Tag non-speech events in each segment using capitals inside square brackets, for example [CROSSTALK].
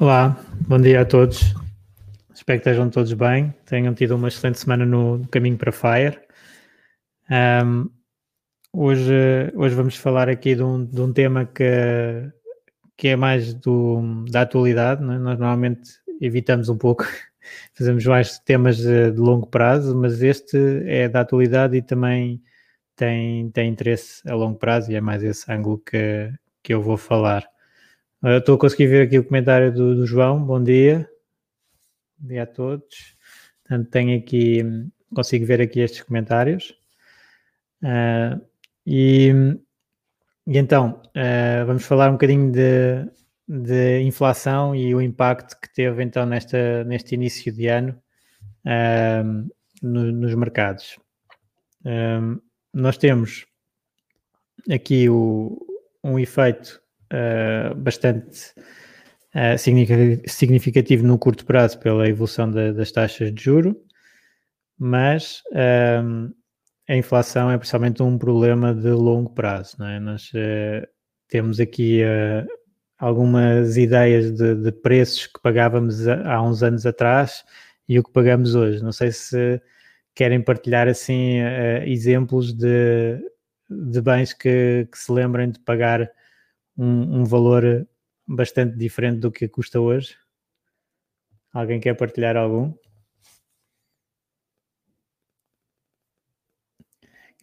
Olá, bom dia a todos. Espero que estejam todos bem, tenham tido uma excelente semana no caminho para Fire. Um, hoje, hoje vamos falar aqui de um, de um tema que, que é mais do, da atualidade. É? Nós normalmente evitamos um pouco, [LAUGHS] fazemos mais temas de, de, longo prazo, mas este é da atualidade e também tem, tem interesse a longo prazo e é mais esse ângulo que, que eu vou falar. Estou a conseguir ver aqui o comentário do, do, João. Bom dia. Bom dia a todos. Portanto, tenho aqui, consigo ver aqui estes comentários. Uh, e, e, então, uh, vamos falar um bocadinho de, de, inflação e o impacto que teve então nesta, neste início de ano uh, no, nos mercados. nós temos aqui o, um efeito uh, bastante uh, significativo no curto prazo pela evolução da, das taxas de juro, mas um, eh, a inflação é principalmente um problema de longo prazo. Não é? Nós uh, temos aqui algumas ideias de, de, preços que pagávamos há uns anos atrás e o que pagamos hoje. Não sei se querem partilhar assim exemplos de, de bens que, que, se lembrem de pagar um, um valor bastante diferente do que custa hoje. Alguém quer partilhar algum?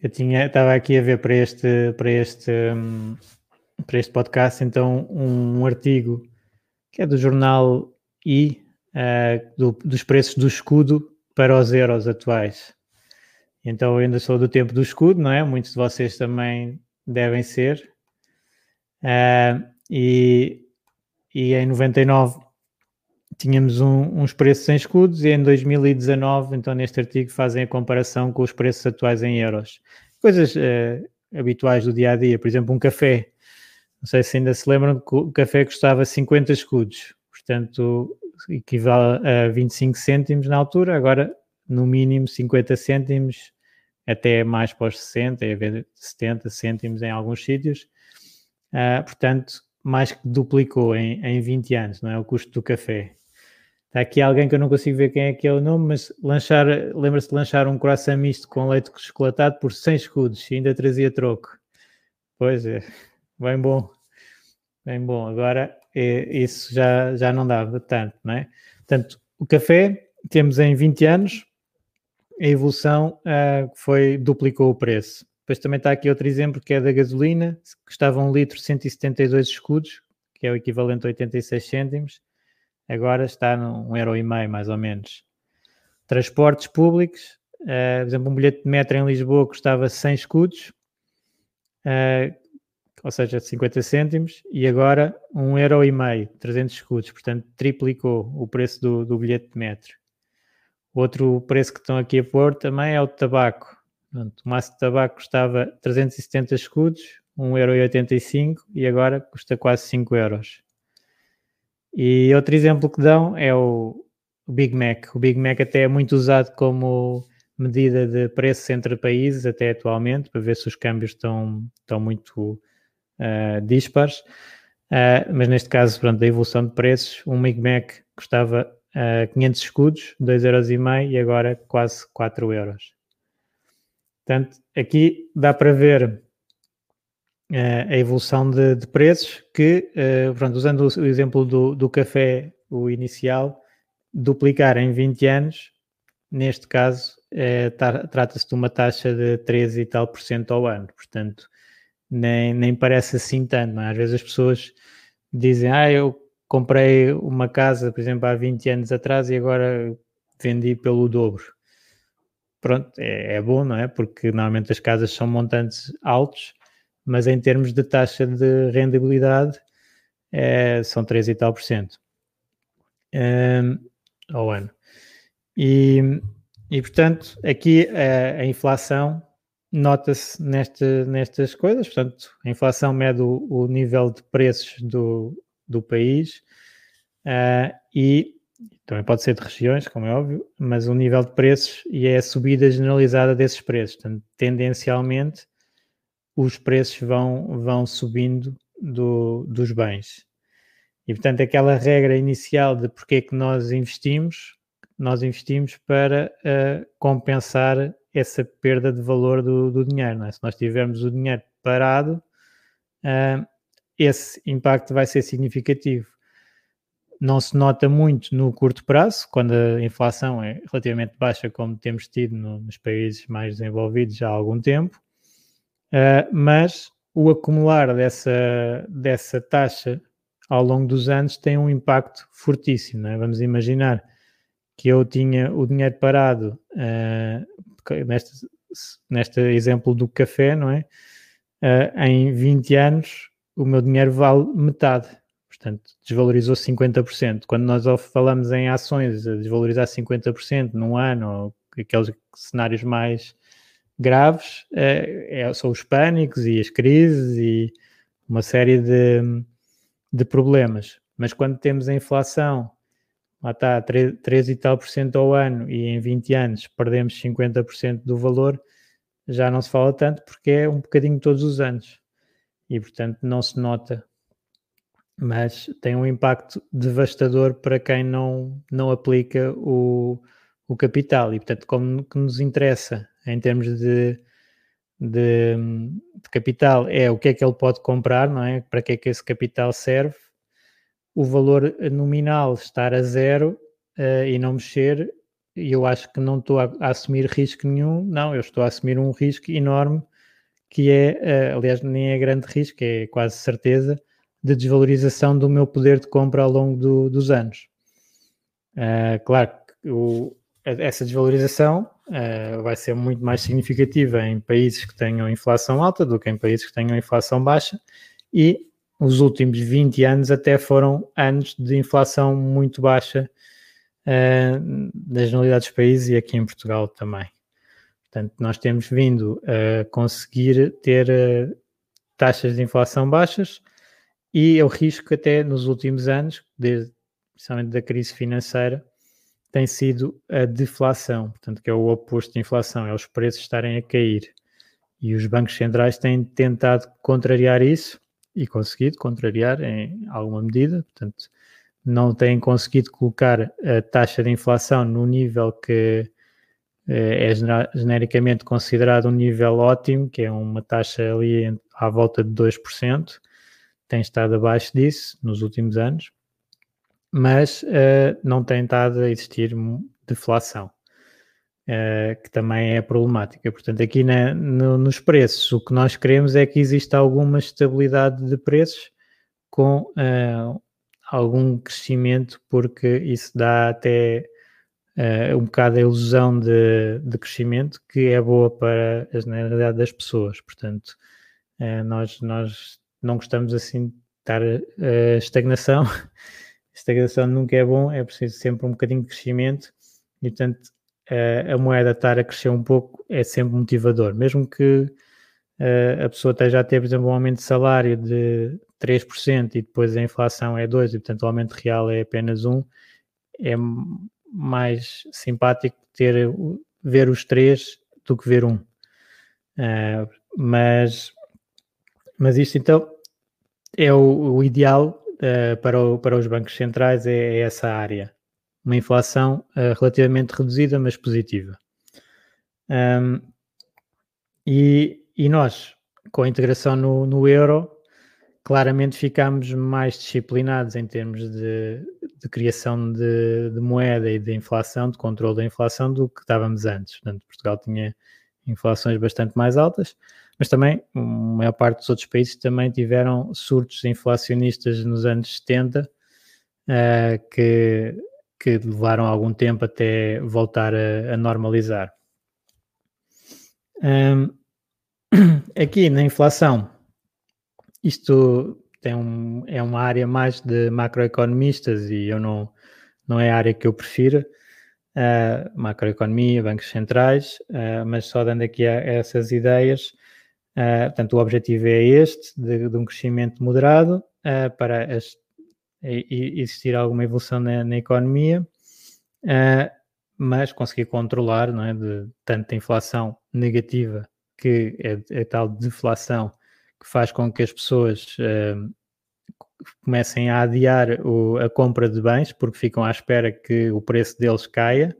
Eu tinha, estava aqui a ver para este, para este, para este podcast, então, um, um artigo que é do jornal I, uh, do, dos preços do escudo para os euros atuais. Então, eu ainda sou do tempo do escudo, não é? Muitos de vocês também devem ser. Uh, e, e em 99 tínhamos um, uns preços sem escudos e em 2019, então neste artigo fazem a comparação com os preços atuais em euros. Coisas uh, habituais do dia a dia, por exemplo, um café. Não sei se ainda se lembram que o café custava 50 escudos, portanto equivale a 25 cêntimos na altura, agora no mínimo 50 cêntimos, até mais para os 60, 70 cêntimos em alguns sítios. Uh, portanto, mais que duplicou em, em 20 anos, não é? O custo do café. Está aqui alguém que eu não consigo ver quem é que é o nome, mas lanchar, lembra-se de lanchar um croissant misto com leite chocolatado por 100 escudos e ainda trazia troco. Pois é, bem bom, bem bom. Agora é, isso já, já não dava tanto, não é? Portanto, o café temos em 20 anos, a evolução uh, foi, duplicou o preço. Depois também está aqui outro exemplo que é da gasolina, custava um litro 172 escudos, que é o equivalente a 86 cêntimos, agora está num euro e meio mais ou menos. Transportes públicos, uh, por exemplo, um bilhete de metro em Lisboa custava 100 escudos, uh, ou seja, 50 cêntimos, e agora um euro e meio, 300 escudos, portanto triplicou o preço do, do bilhete de metro. Outro preço que estão aqui a pôr também é o tabaco. Pronto, o maço de tabaco custava 370 escudos, 1,85€ e agora custa quase 5 euros. E outro exemplo que dão é o, Big Mac. O Big Mac até é muito usado como medida de preço entre países, até atualmente, para ver se os câmbios estão, estão muito uh, dispares. Uh, mas neste caso, pronto, a evolução de preços, um Big Mac custava uh, eh, 500 escudos, 2,5€ e agora quase 4 euros. Portanto, aqui dá para ver a evolução de, de preços que, pronto, usando o, o exemplo do, do café, o inicial, duplicar em 20 anos, neste caso, é, trata-se de uma taxa de 13 e tal por cento ao ano, portanto, nem, nem parece assim tanto, é? Às vezes as pessoas dizem, ah, eu comprei uma casa, por exemplo, há 20 anos atrás e agora vendi pelo dobro. Pronto, é, é bom, não é? Porque normalmente as casas são montantes altos, mas em termos de taxa de rendibilidade é, são 3 e tal por cento um, ao ano. E, e portanto, aqui a, a inflação nota-se nesta, nestas coisas, portanto, a inflação mede o, o nível de preços do, do país uh, e também pode ser de regiões, como é óbvio, mas o nível de preços e é a subida generalizada desses preços. Portanto, tendencialmente, os preços vão, vão subindo do, dos bens. E, portanto, aquela regra inicial de porque é que nós investimos, nós investimos para uh, compensar essa perda de valor do, do dinheiro. É? Se nós tivermos o dinheiro parado, uh, esse impacto vai ser significativo. Não se nota muito no curto prazo, quando a inflação é relativamente baixa, como temos tido no, nos países mais desenvolvidos já há algum tempo, uh, mas o acumular dessa, dessa taxa ao longo dos anos tem um impacto fortíssimo. É? Vamos imaginar que eu tinha o dinheiro parado uh, neste, neste exemplo do café, não é? Uh, em 20 anos o meu dinheiro vale metade, portanto desvalorizou 50%. Quando nós falamos em ações desvalorizar 50% num ano, ou aqueles cenários mais graves, uh, é, são os pânicos e as crises e uma série de, de problemas. Mas quando temos a inflação lá está, 3, 3 e tal por cento ao ano e em 20 anos perdemos 50% do valor, já não se fala tanto porque é um bocadinho todos os anos e portanto não se nota, mas tem um impacto devastador para quem não, não aplica o, o capital. E portanto como que nos interessa em termos de, de, de capital é o que é que ele pode comprar, não é? Para que é que esse capital serve? O valor nominal estar a zero uh, e não mexer, e eu acho que não estou a, a, assumir risco nenhum, não, eu estou a assumir um risco enorme que é, uh, aliás, nem é grande risco, é quase certeza, de desvalorização do meu poder de compra ao longo do, dos anos. Uh, claro que o, essa desvalorização uh, vai ser muito mais significativa em países que tenham inflação alta do que em países que tenham inflação baixa e os últimos 20 anos até foram anos de inflação muito baixa uh, na generalidade dos países e aqui em Portugal também. Portanto, nós temos vindo a conseguir ter taxas de inflação baixas e o risco até nos últimos anos, desde, principalmente da crise financeira, tem sido a deflação, portanto, que é o oposto de inflação, é os preços estarem a cair. E os bancos centrais têm tentado contrariar isso, e conseguido contrariar em alguma medida, portanto, não têm conseguido colocar a taxa de inflação no nível que eh, é genericamente considerado um nível ótimo, que é uma taxa ali à volta de 2%, tem estado abaixo disso nos últimos anos, mas uh, não tem estado a existir deflação uh, que também é problemática. Portanto, aqui na, no, nos preços, o que nós queremos é que exista alguma estabilidade de preços com uh, algum crescimento, porque isso dá até um bocado a ilusão de, de, crescimento que é boa para a generalidade das pessoas. Portanto, nós, nós não gostamos assim de estar a estagnação. [LAUGHS] estagnação nunca é bom, é preciso sempre um bocadinho de crescimento e, portanto, uh, a moeda estar a crescer um pouco é sempre motivador, mesmo que uh, a pessoa esteja a ter, por exemplo, um aumento de salário de 3% e depois a inflação é 2% e, portanto, o aumento real é apenas 1%, é mais simpático ter, ver os 3 do que ver um. Uh, mas, mas isto então é o, o ideal uh, para, o, para os bancos centrais, é, é essa área uma inflação uh, relativamente reduzida, mas positiva. Um, e, e, nós, com a integração no, no euro, claramente ficámos mais disciplinados em termos de, de criação de, de, moeda e de inflação, de controle da inflação, do que estávamos antes. Portanto, Portugal tinha inflações bastante mais altas, mas também a maior parte dos outros países também tiveram surtos inflacionistas nos anos 70 uh, eh, que, que levaram algum tempo até voltar a, a normalizar. Um, [CLEARS THROAT] aqui na inflação, isto tem um, é uma área mais de macroeconomistas e eu não, não é a área que eu prefiro, uh, macroeconomia, bancos centrais, uh, mas só dando aqui a, a essas ideias, uh, portanto o objetivo é este, de, de um crescimento moderado para as, existir alguma evolução na, na economia, mas conseguir controlar não é, de tanta inflação negativa que é, é tal deflação que faz com que as pessoas uh, comecem a adiar o, a compra de bens porque ficam à espera que o preço deles caia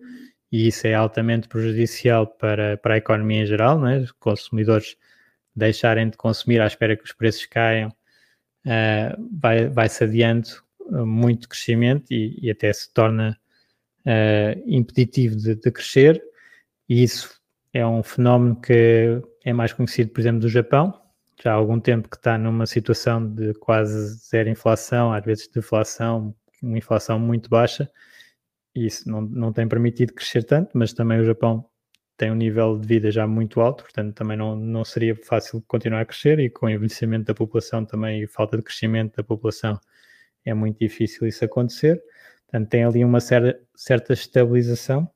e isso é altamente prejudicial para, para a economia em geral, né? os consumidores deixarem de consumir à espera que os preços caiam, uh, vai, vai-se adiando muito crescimento e, e até se torna uh, impeditivo de, de, crescer, e isso é um fenómeno que é mais conhecido, por exemplo, do Japão, já há algum tempo que está numa situação de quase zero inflação, às vezes deflação, uma inflação muito baixa, e isso não, não tem permitido crescer tanto, mas também o Japão tem um nível de vida já muito alto, portanto também não, não seria fácil continuar a crescer e com o envelhecimento da população também e falta de crescimento da população é muito difícil isso acontecer. Portanto, tem ali uma certa, certa estabilização.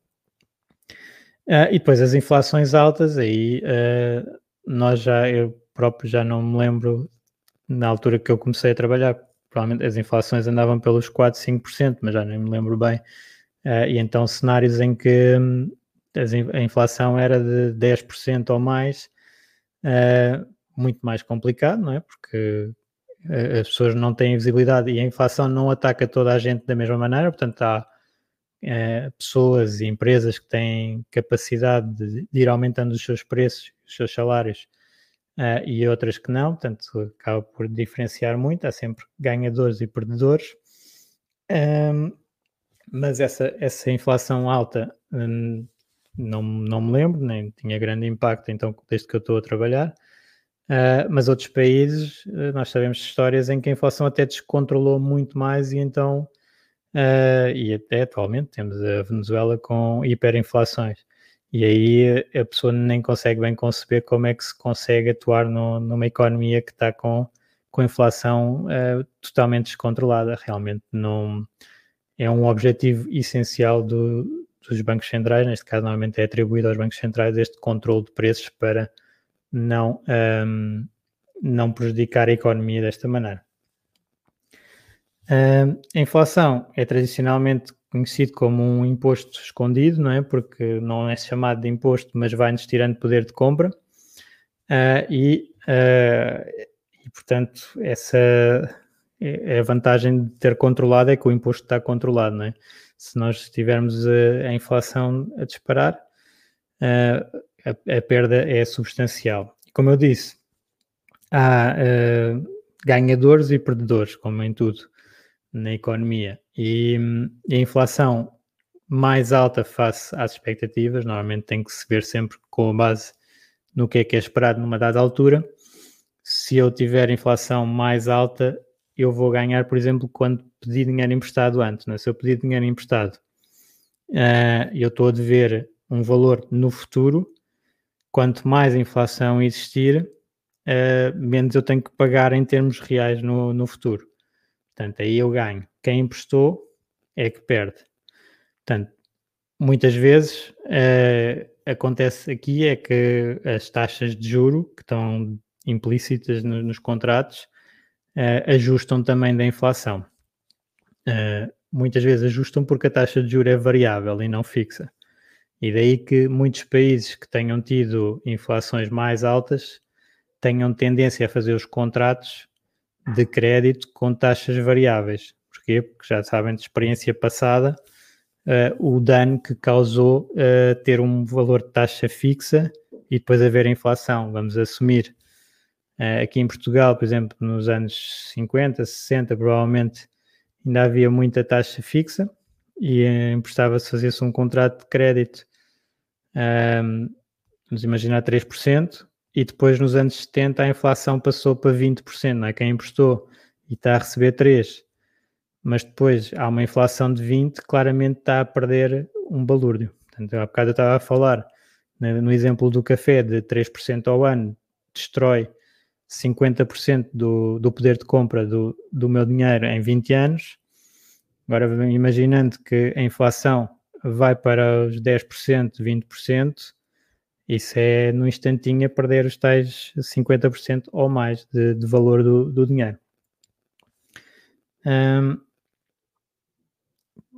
Uh, e depois as inflações altas, aí uh, nós já, eu próprio já não me lembro, na altura que eu comecei a trabalhar, provavelmente as inflações andavam pelos 4, 5%, mas já nem me lembro bem. Uh, e então cenários em que um, a inflação era de 10% ou mais, muito mais complicado, não é? Porque as pessoas não têm visibilidade e a inflação não ataca toda a gente da mesma maneira, portanto há é, pessoas e empresas que têm capacidade de, de, ir aumentando os seus preços, os seus salários, uh, e outras que não, portanto acaba por diferenciar muito, há sempre ganhadores e perdedores. Um, mas essa, essa inflação alta um, não, não me lembro, nem tinha grande impacto então desde que eu estou a trabalhar. Uh, mas outros países, uh, nós sabemos histórias em que a inflação até descontrolou muito mais e então, uh, e até atualmente temos a Venezuela com hiperinflações. E aí a pessoa nem consegue bem conceber como é que se consegue atuar no, numa economia que está com, com inflação totalmente descontrolada. Realmente não é um objetivo essencial do, dos bancos centrais, neste caso normalmente é atribuído aos bancos centrais este controle de preços para não, um, não prejudicar a economia desta maneira. Um, a inflação é tradicionalmente conhecido como um imposto escondido, não é? Porque não é chamado de imposto, mas vai-nos tirando poder de compra. Uh, e, uh, e, portanto, essa é, a vantagem de ter controlado é que o imposto está controlado, não é? Se nós tivermos a, a inflação a disparar, uh, a, a perda é substancial. Como eu disse, há uh, ganhadores e perdedores, como em tudo na economia. E, e, a inflação mais alta face às expectativas, normalmente tem que se ver sempre com base no que é que é esperado numa dada altura. Se eu tiver inflação mais alta, eu vou ganhar, por exemplo, quando pedi dinheiro emprestado antes. Né? Se eu pedir dinheiro emprestado, uh, eu estou a dever um valor no futuro, quanto mais inflação existir, uh, menos eu tenho que pagar em termos reais no, no futuro. Portanto, aí eu ganho. Quem emprestou é que perde. Portanto, muitas vezes uh, acontece aqui é que as taxas de juro que estão implícitas no, nos contratos uh, ajustam também da inflação. Uh, muitas vezes ajustam porque a taxa de juro é variável e não fixa. E daí que muitos países que tenham tido inflações mais altas tenham tendência a fazer os contratos de crédito com taxas variáveis. Porquê? Porque já sabem de experiência passada uh, o dano que causou uh, ter um valor de taxa fixa e depois haver inflação. Vamos assumir aqui em Portugal, por exemplo, nos anos 50, 60, provavelmente ainda havia muita taxa fixa e emprestava-se, fazia-se um contrato de crédito, um, vamos imaginar 3%, e depois nos anos 70 a inflação passou para 20%, não é? Quem emprestou e está a receber 3%, mas depois há uma inflação de 20%, claramente está a perder um balúrdio. Portanto, há bocado eu estava a falar né, no exemplo do café de 3% ao ano, destrói 50% do, do poder de compra do, do meu dinheiro em 20 anos. Agora, imaginando que a inflação vai para os 10%, 20%, isso é no instantinho a perder os tais 50% ou mais de, de valor do, do dinheiro. Um,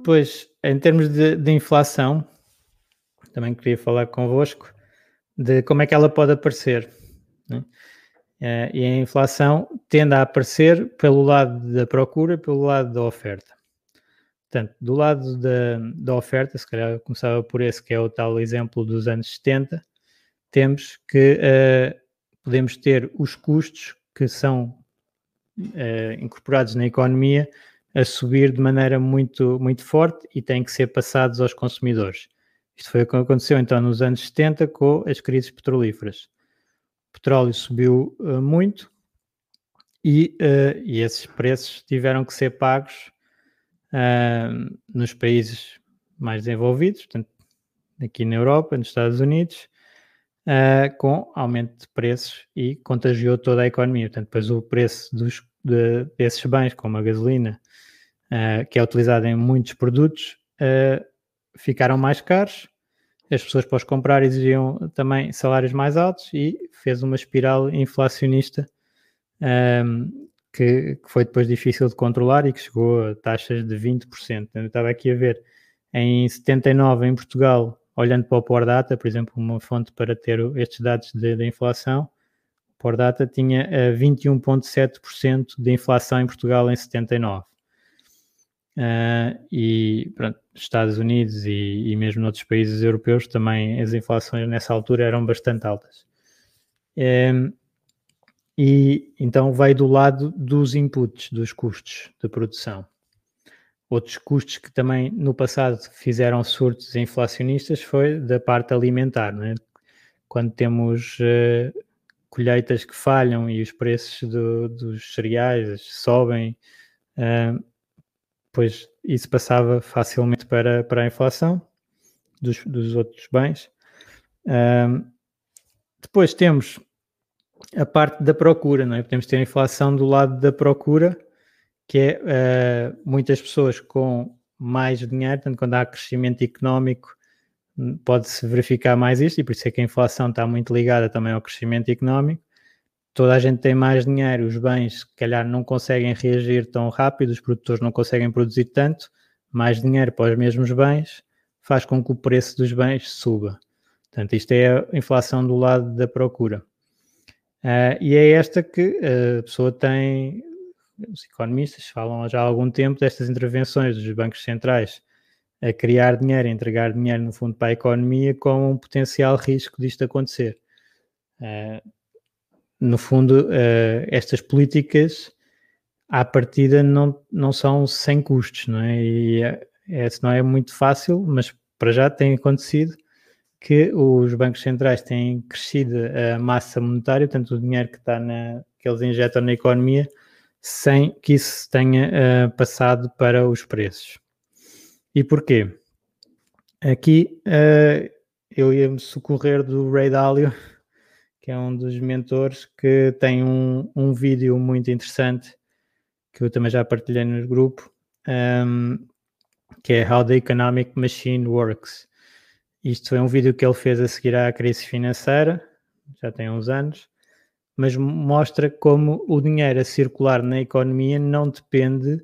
pois, em termos de, de, inflação, também queria falar convosco de como é que ela pode aparecer. Né? Uh, e a inflação tende a aparecer pelo lado da procura, pelo lado da oferta. Portanto, do lado da, da oferta, se calhar começava por esse que é o tal exemplo dos anos 70, temos que uh, podemos ter os custos que são uh, incorporados na economia a subir de maneira muito, muito forte e têm que ser passados aos consumidores. Isto foi o que aconteceu então nos anos 70 com as crises petrolíferas. Petróleo subiu uh, muito e, e, esses preços tiveram que ser pagos nos países mais desenvolvidos, portanto, aqui na Europa, nos Estados Unidos, uh, com aumento de preços e contagiou toda a economia. Portanto, depois o preço dos, de, desses bens, como a gasolina, uh, que é utilizada em muitos produtos, uh, ficaram mais caros. As pessoas para os comprar exigiam também salários mais altos e fez uma espiral inflacionista um, que, que, foi depois difícil de controlar e que chegou a taxas de 20%. Eu estava aqui a ver, em 79 em Portugal olhando para o Port Data, por exemplo, uma fonte para ter estes dados da inflação, o Port Data tinha 21,7% eh, de inflação em Portugal em 79. Uh, e pronto, Estados Unidos e, e, mesmo noutros países europeus também as inflações nessa altura eram bastante altas. Um, e então veio do lado dos inputs, dos custos de produção. Outros custos que também no passado fizeram surtos inflacionistas foi da parte alimentar, né? quando temos uh, colheitas que falham e os preços do, dos cereais sobem, uh, pois isso passava facilmente para, para a inflação dos, dos outros bens. Uh, depois temos a parte da procura, não é? Podemos ter a inflação do lado da procura, que é uh, muitas pessoas com mais dinheiro, portanto, quando há crescimento económico, hum, pode-se verificar mais isto, e por isso é que a inflação está muito ligada também ao crescimento económico. Toda a gente tem mais dinheiro, os bens, se calhar, não conseguem reagir tão rápido, os produtores não conseguem produzir tanto, mais dinheiro para os mesmos bens faz com que o preço dos bens suba. Portanto, isto é a inflação do lado da procura. Uh, e é esta que a pessoa tem os economistas falam já há algum tempo destas intervenções dos bancos centrais a criar dinheiro, a entregar dinheiro no fundo para a economia com um potencial risco disto acontecer. Uh, no fundo, uh, estas políticas à partida não, não são sem custos, não é? E é, é, não é muito fácil, mas para já tem acontecido que os bancos centrais têm crescido a massa monetária, portanto o dinheiro que está na, que eles injetam na economia sem que isso tenha uh, passado para os preços. E porquê? Aqui uh, eu ia me socorrer do Ray Dalio, que é um dos mentores, que tem um, um vídeo muito interessante que eu também já partilhei no grupo, um, que é How the Economic Machine Works. Isto é um vídeo que ele fez a seguir à crise financeira, já tem uns anos, mas mostra como o dinheiro a circular na economia não depende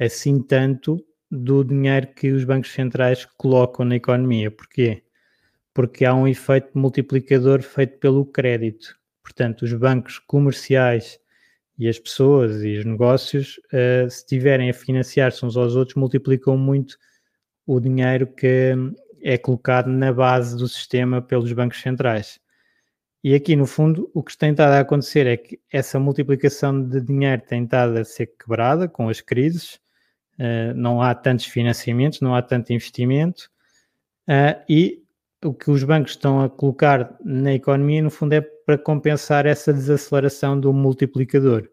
assim tanto do dinheiro que os bancos centrais colocam na economia. Porquê? Porque há um efeito multiplicador feito pelo crédito. Portanto, os bancos comerciais e as pessoas e os negócios, uh, se estiverem a financiar-se uns aos outros, multiplicam muito o dinheiro que é colocado na base do sistema pelos bancos centrais. E aqui, no fundo, o que tem estado a acontecer é que essa multiplicação de dinheiro tem estado a ser quebrada com as crises, uh, não há tantos financiamentos, não há tanto investimento, uh, e o que os bancos estão a colocar na economia, no fundo, é para compensar essa desaceleração do multiplicador.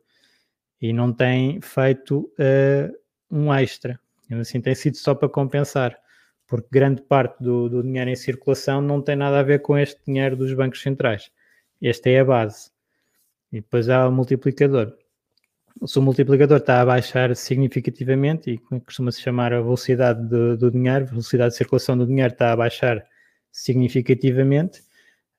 E não tem feito uh, um extra. Assim, tem sido só para compensar, porque grande parte do, do dinheiro em circulação não tem nada a ver com este dinheiro dos bancos centrais esta é a base. E depois há o multiplicador. Se o multiplicador está a baixar significativamente, e costuma-se chamar a velocidade do, do dinheiro, a velocidade de circulação do dinheiro está a baixar significativamente,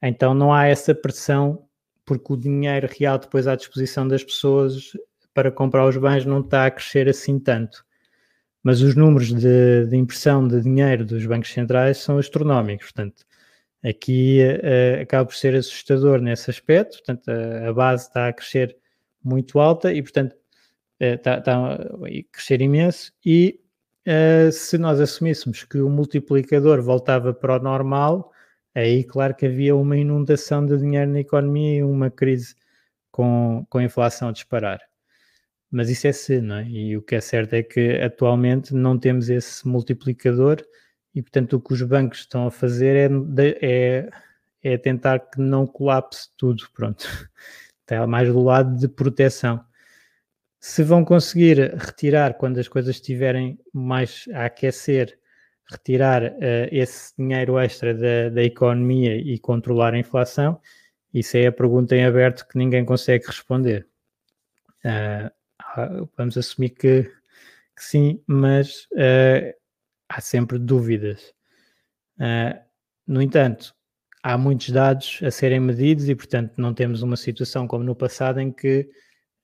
então não há essa pressão, porque o dinheiro real depois à disposição das pessoas para comprar os bens não está a crescer assim tanto. Mas os números de, de impressão de dinheiro dos bancos centrais são astronómicos, portanto, Aqui uh, acaba por ser assustador nesse aspecto, portanto, a, a, base está a crescer muito alta e, portanto, uh, está, está, a crescer imenso. E uh, se nós assumíssemos que o multiplicador voltava para o normal, aí, claro que havia uma inundação de dinheiro na economia e uma crise com, com a inflação a disparar. Mas isso é se, não é? E o que é certo é que atualmente não temos esse multiplicador e portanto o que os bancos estão a fazer é, é, é tentar que não colapse tudo, pronto. [LAUGHS] Está mais do lado de proteção. Se vão conseguir retirar quando as coisas estiverem mais a aquecer, retirar uh, esse dinheiro extra da, da economia e controlar a inflação, isso é a pergunta em aberto que ninguém consegue responder. Uh, vamos assumir que, que sim, mas uh, há sempre dúvidas. No entanto, há muitos dados a serem medidos e, portanto, não temos uma situação como no passado em que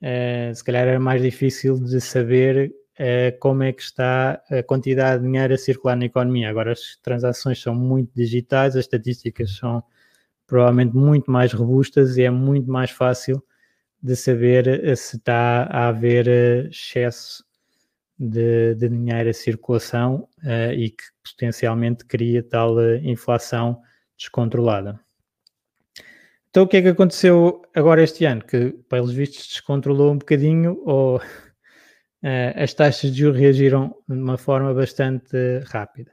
uh, se calhar era mais difícil de saber uh, como é que está a quantidade de dinheiro a circular na economia. Agora as transações são muito digitais, as estatísticas são provavelmente muito mais robustas e é muito mais fácil de saber se está a haver excesso de, de dinheiro a circulação uh, e que potencialmente cria tal inflação descontrolada. Então, o que é que aconteceu agora este ano? Que, pelos vistos, descontrolou um bocadinho ou uh, [LAUGHS] as taxas de juros reagiram de uma forma bastante rápida.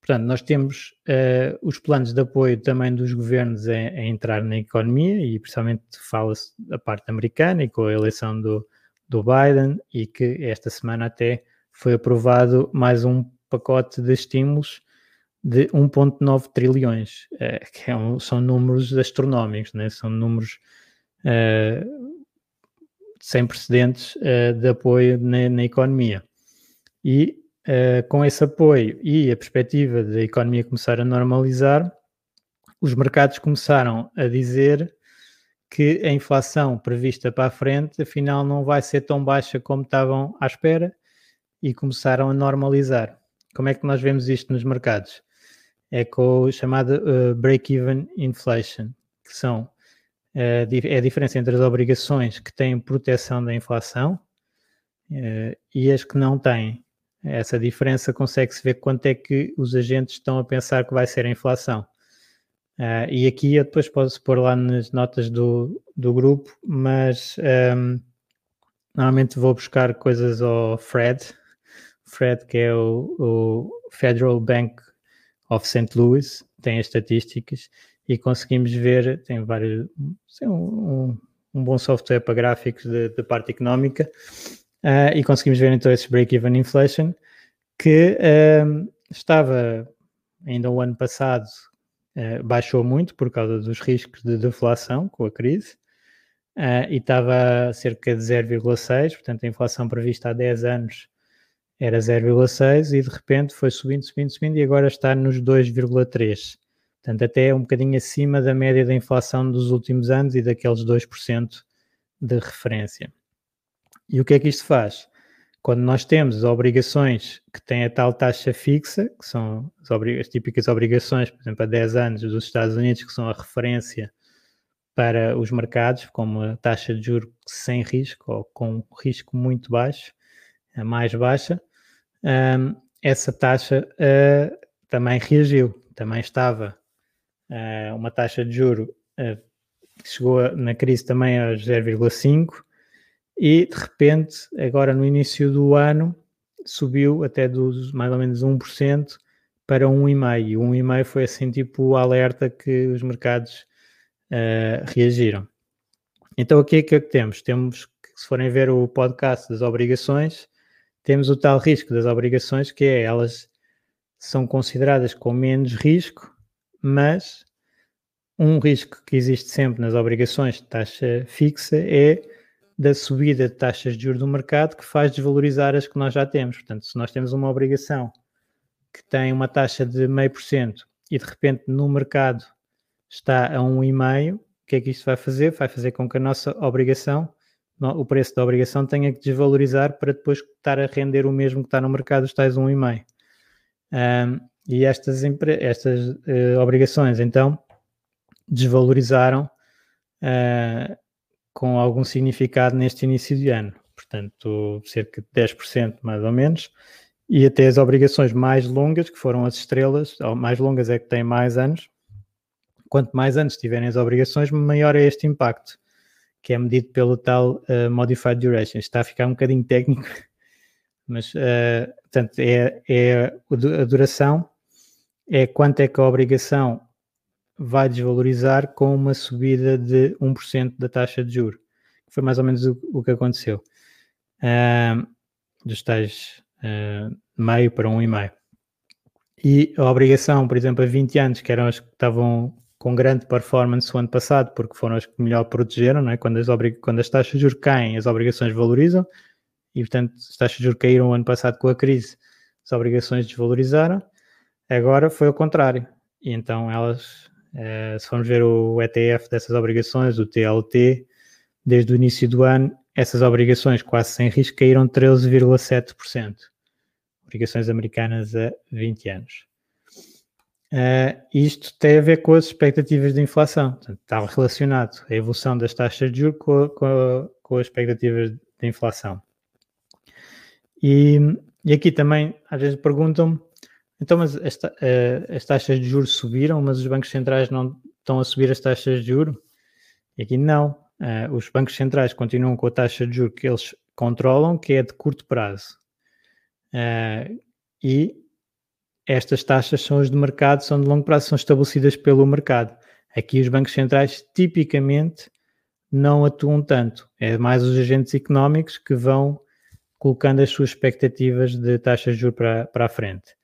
Portanto, nós temos uh, os planos de apoio também dos governos a, a entrar na economia e, principalmente, fala-se da parte americana e com a eleição do, do Biden e que esta semana até foi aprovado mais um pacote de estímulos de 1,9 trilhões, eh, que é um, são números astronómicos, né? são números uh, sem precedentes uh, de apoio na, na economia. E uh, com esse apoio e a perspectiva da economia começar a normalizar, os mercados começaram a dizer que a inflação prevista para a frente, afinal, não vai ser tão baixa como estavam à espera e começaram a normalizar. Como é que nós vemos isto nos mercados? É com a chamada uh, break-even inflation, que são uh, é a diferença entre as obrigações que têm proteção da inflação uh, e as que não têm. Essa diferença consegue-se ver quanto é que os agentes estão a pensar que vai ser a inflação. E aqui eu depois posso pôr lá nas notas do, do grupo, mas um, ehm, normalmente vou buscar coisas ao Fred, Fred que é o, o Federal Bank of St. Louis, tem as estatísticas e conseguimos ver, tem vários, tem um, um, bom software para gráficos da parte económica uh, e conseguimos ver então esse break-even inflation que ehm, estava ainda o ano passado uh, baixou muito por causa dos riscos de deflação com a crise uh, e estava cerca de 0,6, portanto a inflação prevista há 10 anos era 0,6 e de repente foi subindo, subindo, subindo e agora está nos 2,3. Portanto, até um bocadinho acima da média da inflação dos últimos anos e daqueles 2% de referência. E o que é que isto faz? Quando nós temos obrigações que têm a tal taxa fixa, que são as, as típicas obrigações, por exemplo, a 10 anos dos Estados Unidos, que são a referência para os mercados, como a taxa de juro sem risco ou com risco muito baixo, a mais baixa, um, essa taxa uh, também reagiu, também estava uh, uma taxa de juro uh, chegou na crise também a 0,5% e de repente, agora no início do ano, subiu até dos mais ou menos 1% para 1,5%. E 1,5% foi assim tipo o alerta que os mercados reagiram. Então aqui é que temos? Temos que, se forem ver o podcast das obrigações, temos o tal risco das obrigações, que é elas são consideradas com menos risco, mas um risco que existe sempre nas obrigações de taxa fixa é da subida de taxas de juros do mercado que faz desvalorizar as que nós já temos. Portanto, se nós temos uma obrigação que tem uma taxa de meio por cento e de repente no mercado está a um e meio, o que é que isto vai fazer? Vai fazer com que a nossa obrigação, o preço da obrigação tenha que desvalorizar para depois estar a render o mesmo que está no mercado, os tais um e meio. Um, e estas, estas uh, obrigações, então, desvalorizaram uh, com algum significado neste início de ano. Portanto, cerca de 10% mais ou menos. E até as obrigações mais longas, que foram as estrelas, mais longas é que têm mais anos. Quanto mais anos tiverem as obrigações, maior é este impacto, que é medido pelo tal uh, Modified Duration. Está a ficar um bocadinho técnico, [LAUGHS] mas, uh, portanto, é, é a duração, é quanto é que a obrigação vai desvalorizar com uma subida de 1% da taxa de juro. Foi mais ou menos o, o que aconteceu. Uh, dos tais uh, meio para 1,5. E a obrigação, por exemplo, a 20 anos, que eram as que estavam com grande performance o ano passado, porque foram as que melhor protegeram, não é? quando, as quando as taxas de juros caem, as obrigações valorizam, e portanto, as taxas de juros caíram o ano passado com a crise, as obrigações desvalorizaram. Agora foi o contrário, e então elas, eh, se formos ver o ETF dessas obrigações, o TLT, desde o início do ano, essas obrigações quase sem risco caíram 13,7%. Obrigações americanas a 20 anos. Uh, isto tem a ver com as expectativas de inflação. Portanto, está relacionado a evolução das taxas de juros com, com, com as expectativas de inflação. E, e, aqui também, às vezes, perguntam-me: então, mas esta, uh, as taxas de juros subiram, mas os bancos centrais não estão a subir as taxas de juros? E aqui não. Uh, os bancos centrais continuam com a taxa de juros que eles controlam, que é de curto prazo. Uh, e estas taxas são as de mercado, são de longo prazo, são estabelecidas pelo mercado. Aqui os bancos centrais tipicamente não atuam tanto. É mais os agentes económicos que vão colocando as suas expectativas de taxas de juros para, para a frente.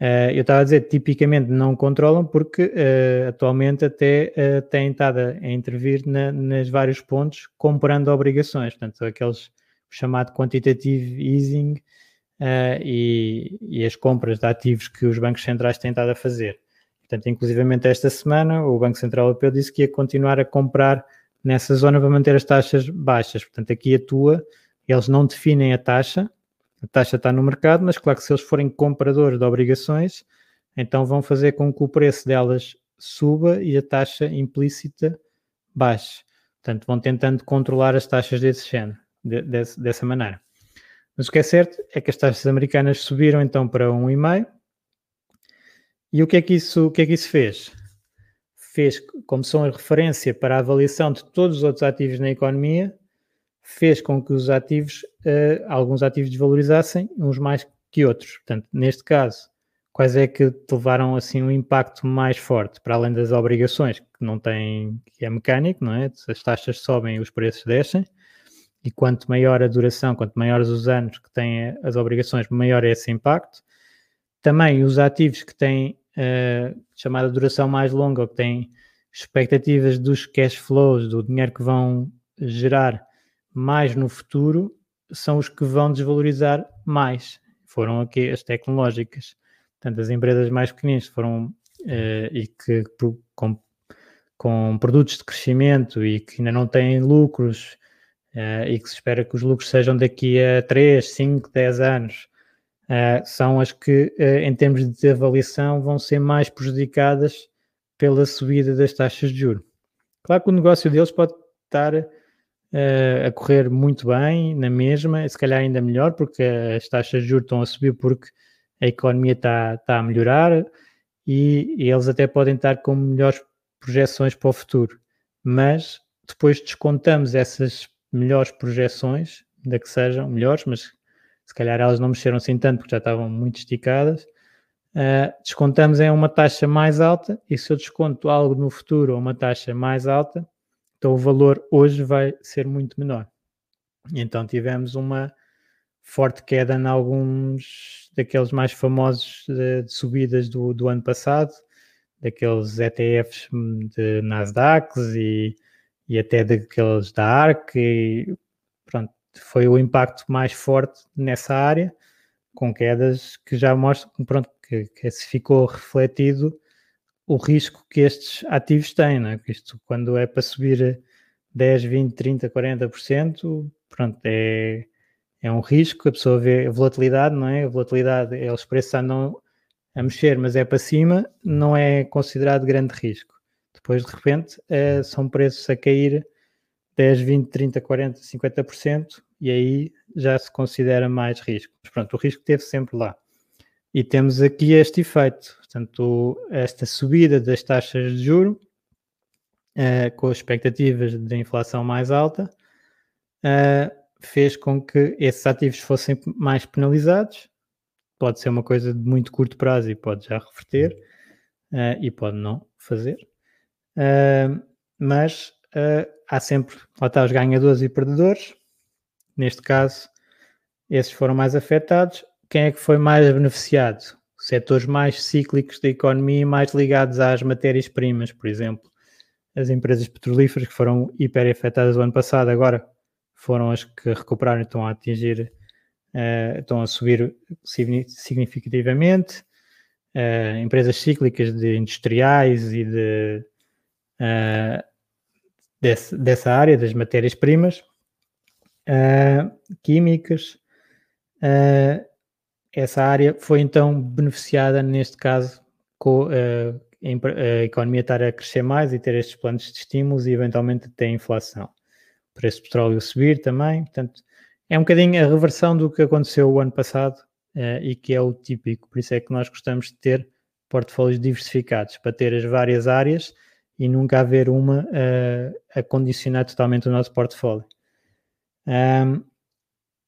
Uh, eu estava a dizer, tipicamente não controlam porque uh, atualmente até uh, têm estado a, intervir na, nas vários pontos comprando obrigações, portanto, aqueles chamado quantitative easing e, e, as compras de ativos que os bancos centrais têm estado a fazer. Portanto, inclusivamente esta semana o Banco Central Europeu disse que ia continuar a comprar nessa zona para manter as taxas baixas. Portanto, aqui atua, eles não definem a taxa, a taxa está no mercado, mas claro que se eles forem compradores de obrigações, então vão fazer com que o preço delas suba e a taxa implícita baixe. Portanto, vão tentando controlar as taxas desse género, de, de, dessa maneira. Mas o que é certo é que as taxas americanas subiram então para 1,5. E o que é que isso, o que é que isso fez? Fez, como são a referência para a avaliação de todos os outros ativos na economia, fez com que os ativos, uh, alguns ativos desvalorizassem, uns mais que outros. Portanto, neste caso, quais é que levaram assim um impacto mais forte, para além das obrigações, que não têm, que é mecânico, não é? As taxas sobem os preços descem, e quanto maior a duração, quanto maiores os anos que têm as obrigações, maior é esse impacto. Também os ativos que têm uh, chamada duração mais longa, ou que têm expectativas dos cash flows, do dinheiro que vão gerar, mais no futuro são os que vão desvalorizar mais. Foram aqui as tecnológicas. Portanto, as empresas mais pequenas foram uh, e que com, com, produtos de crescimento e que ainda não têm lucros uh, e que se espera que os lucros sejam daqui a 3, 5, 10 anos, uh, são as que, em termos de avaliação, vão ser mais prejudicadas pela subida das taxas de juros. Claro que o negócio deles pode estar a correr muito bem na mesma, se calhar ainda melhor, porque as taxas de juros estão a subir porque a economia está, está a melhorar e, e eles até podem estar com melhores projeções para o futuro. mas depois descontamos essas melhores projeções, ainda que sejam melhores, mas se calhar elas não mexeram assim tanto porque já estavam muito esticadas, uh, descontamos em uma taxa mais alta e se eu desconto algo no futuro a uma taxa mais alta, então o valor hoje vai ser muito menor. Então tivemos uma forte queda em alguns daqueles mais famosos de, de subidas do, do, ano passado, daqueles ETFs de Nasdaq e, e até daqueles da ARC, e pronto, foi o impacto mais forte nessa área, com quedas que já mostram pronto, que, que se ficou refletido o risco que estes ativos têm, não é? isto quando é para subir 10, 20, 30, 40%, pronto, é, é um risco, a pessoa vê a volatilidade, não é? A volatilidade, eles preços andam a mexer, mas é para cima, não é considerado grande risco. Depois, de repente, é, são preços a cair 10, 20, 30, 40, 50%, e aí já se considera mais risco. Mas pronto, o risco esteve sempre lá. E temos aqui este efeito, portanto, esta subida das taxas de juro, uh, com expectativas de inflação mais alta, uh, fez com que esses ativos fossem mais penalizados. Pode ser uma coisa de muito curto prazo e pode já reverter, uh, e pode não fazer. Mas há sempre, lá está, os ganhadores e perdedores. Neste caso, esses foram mais afetados quem é que foi mais beneficiado? Setores mais cíclicos da economia, mais ligados às matérias-primas, por exemplo. As empresas petrolíferas que foram hiper afetadas o ano passado, agora foram as que recuperaram e estão a atingir, uh, estão a subir significativamente. Uh, empresas cíclicas de industriais e de, uh, desse, dessa área, das matérias-primas, químicas, Uh, essa área foi então beneficiada, neste caso, com uh, a economia estar a crescer mais e ter estes planos de estímulos e eventualmente a inflação. O preço do petróleo subir também, portanto, é um bocadinho a reversão do que aconteceu o ano passado uh, e que é o típico, por isso é que nós gostamos de ter portfólios diversificados, para ter as várias áreas e nunca haver uma uh, a condicionar totalmente o nosso portfólio. Um,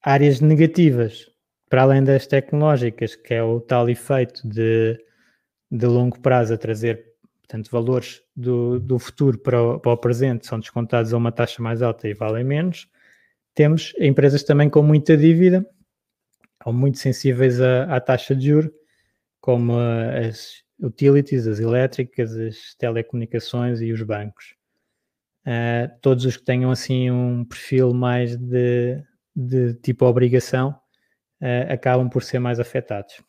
áreas negativas, para além das tecnológicas, que é o tal efeito de, de longo prazo a trazer portanto, valores do, do futuro para o, para o presente são descontados a uma taxa mais alta e valem menos, temos empresas também com muita dívida ou muito sensíveis à, à taxa de juros, como as utilities, as elétricas, as telecomunicações e os bancos. Uh, todos os que tenham assim um perfil mais de, de tipo obrigação uh, acabam por ser mais afetados.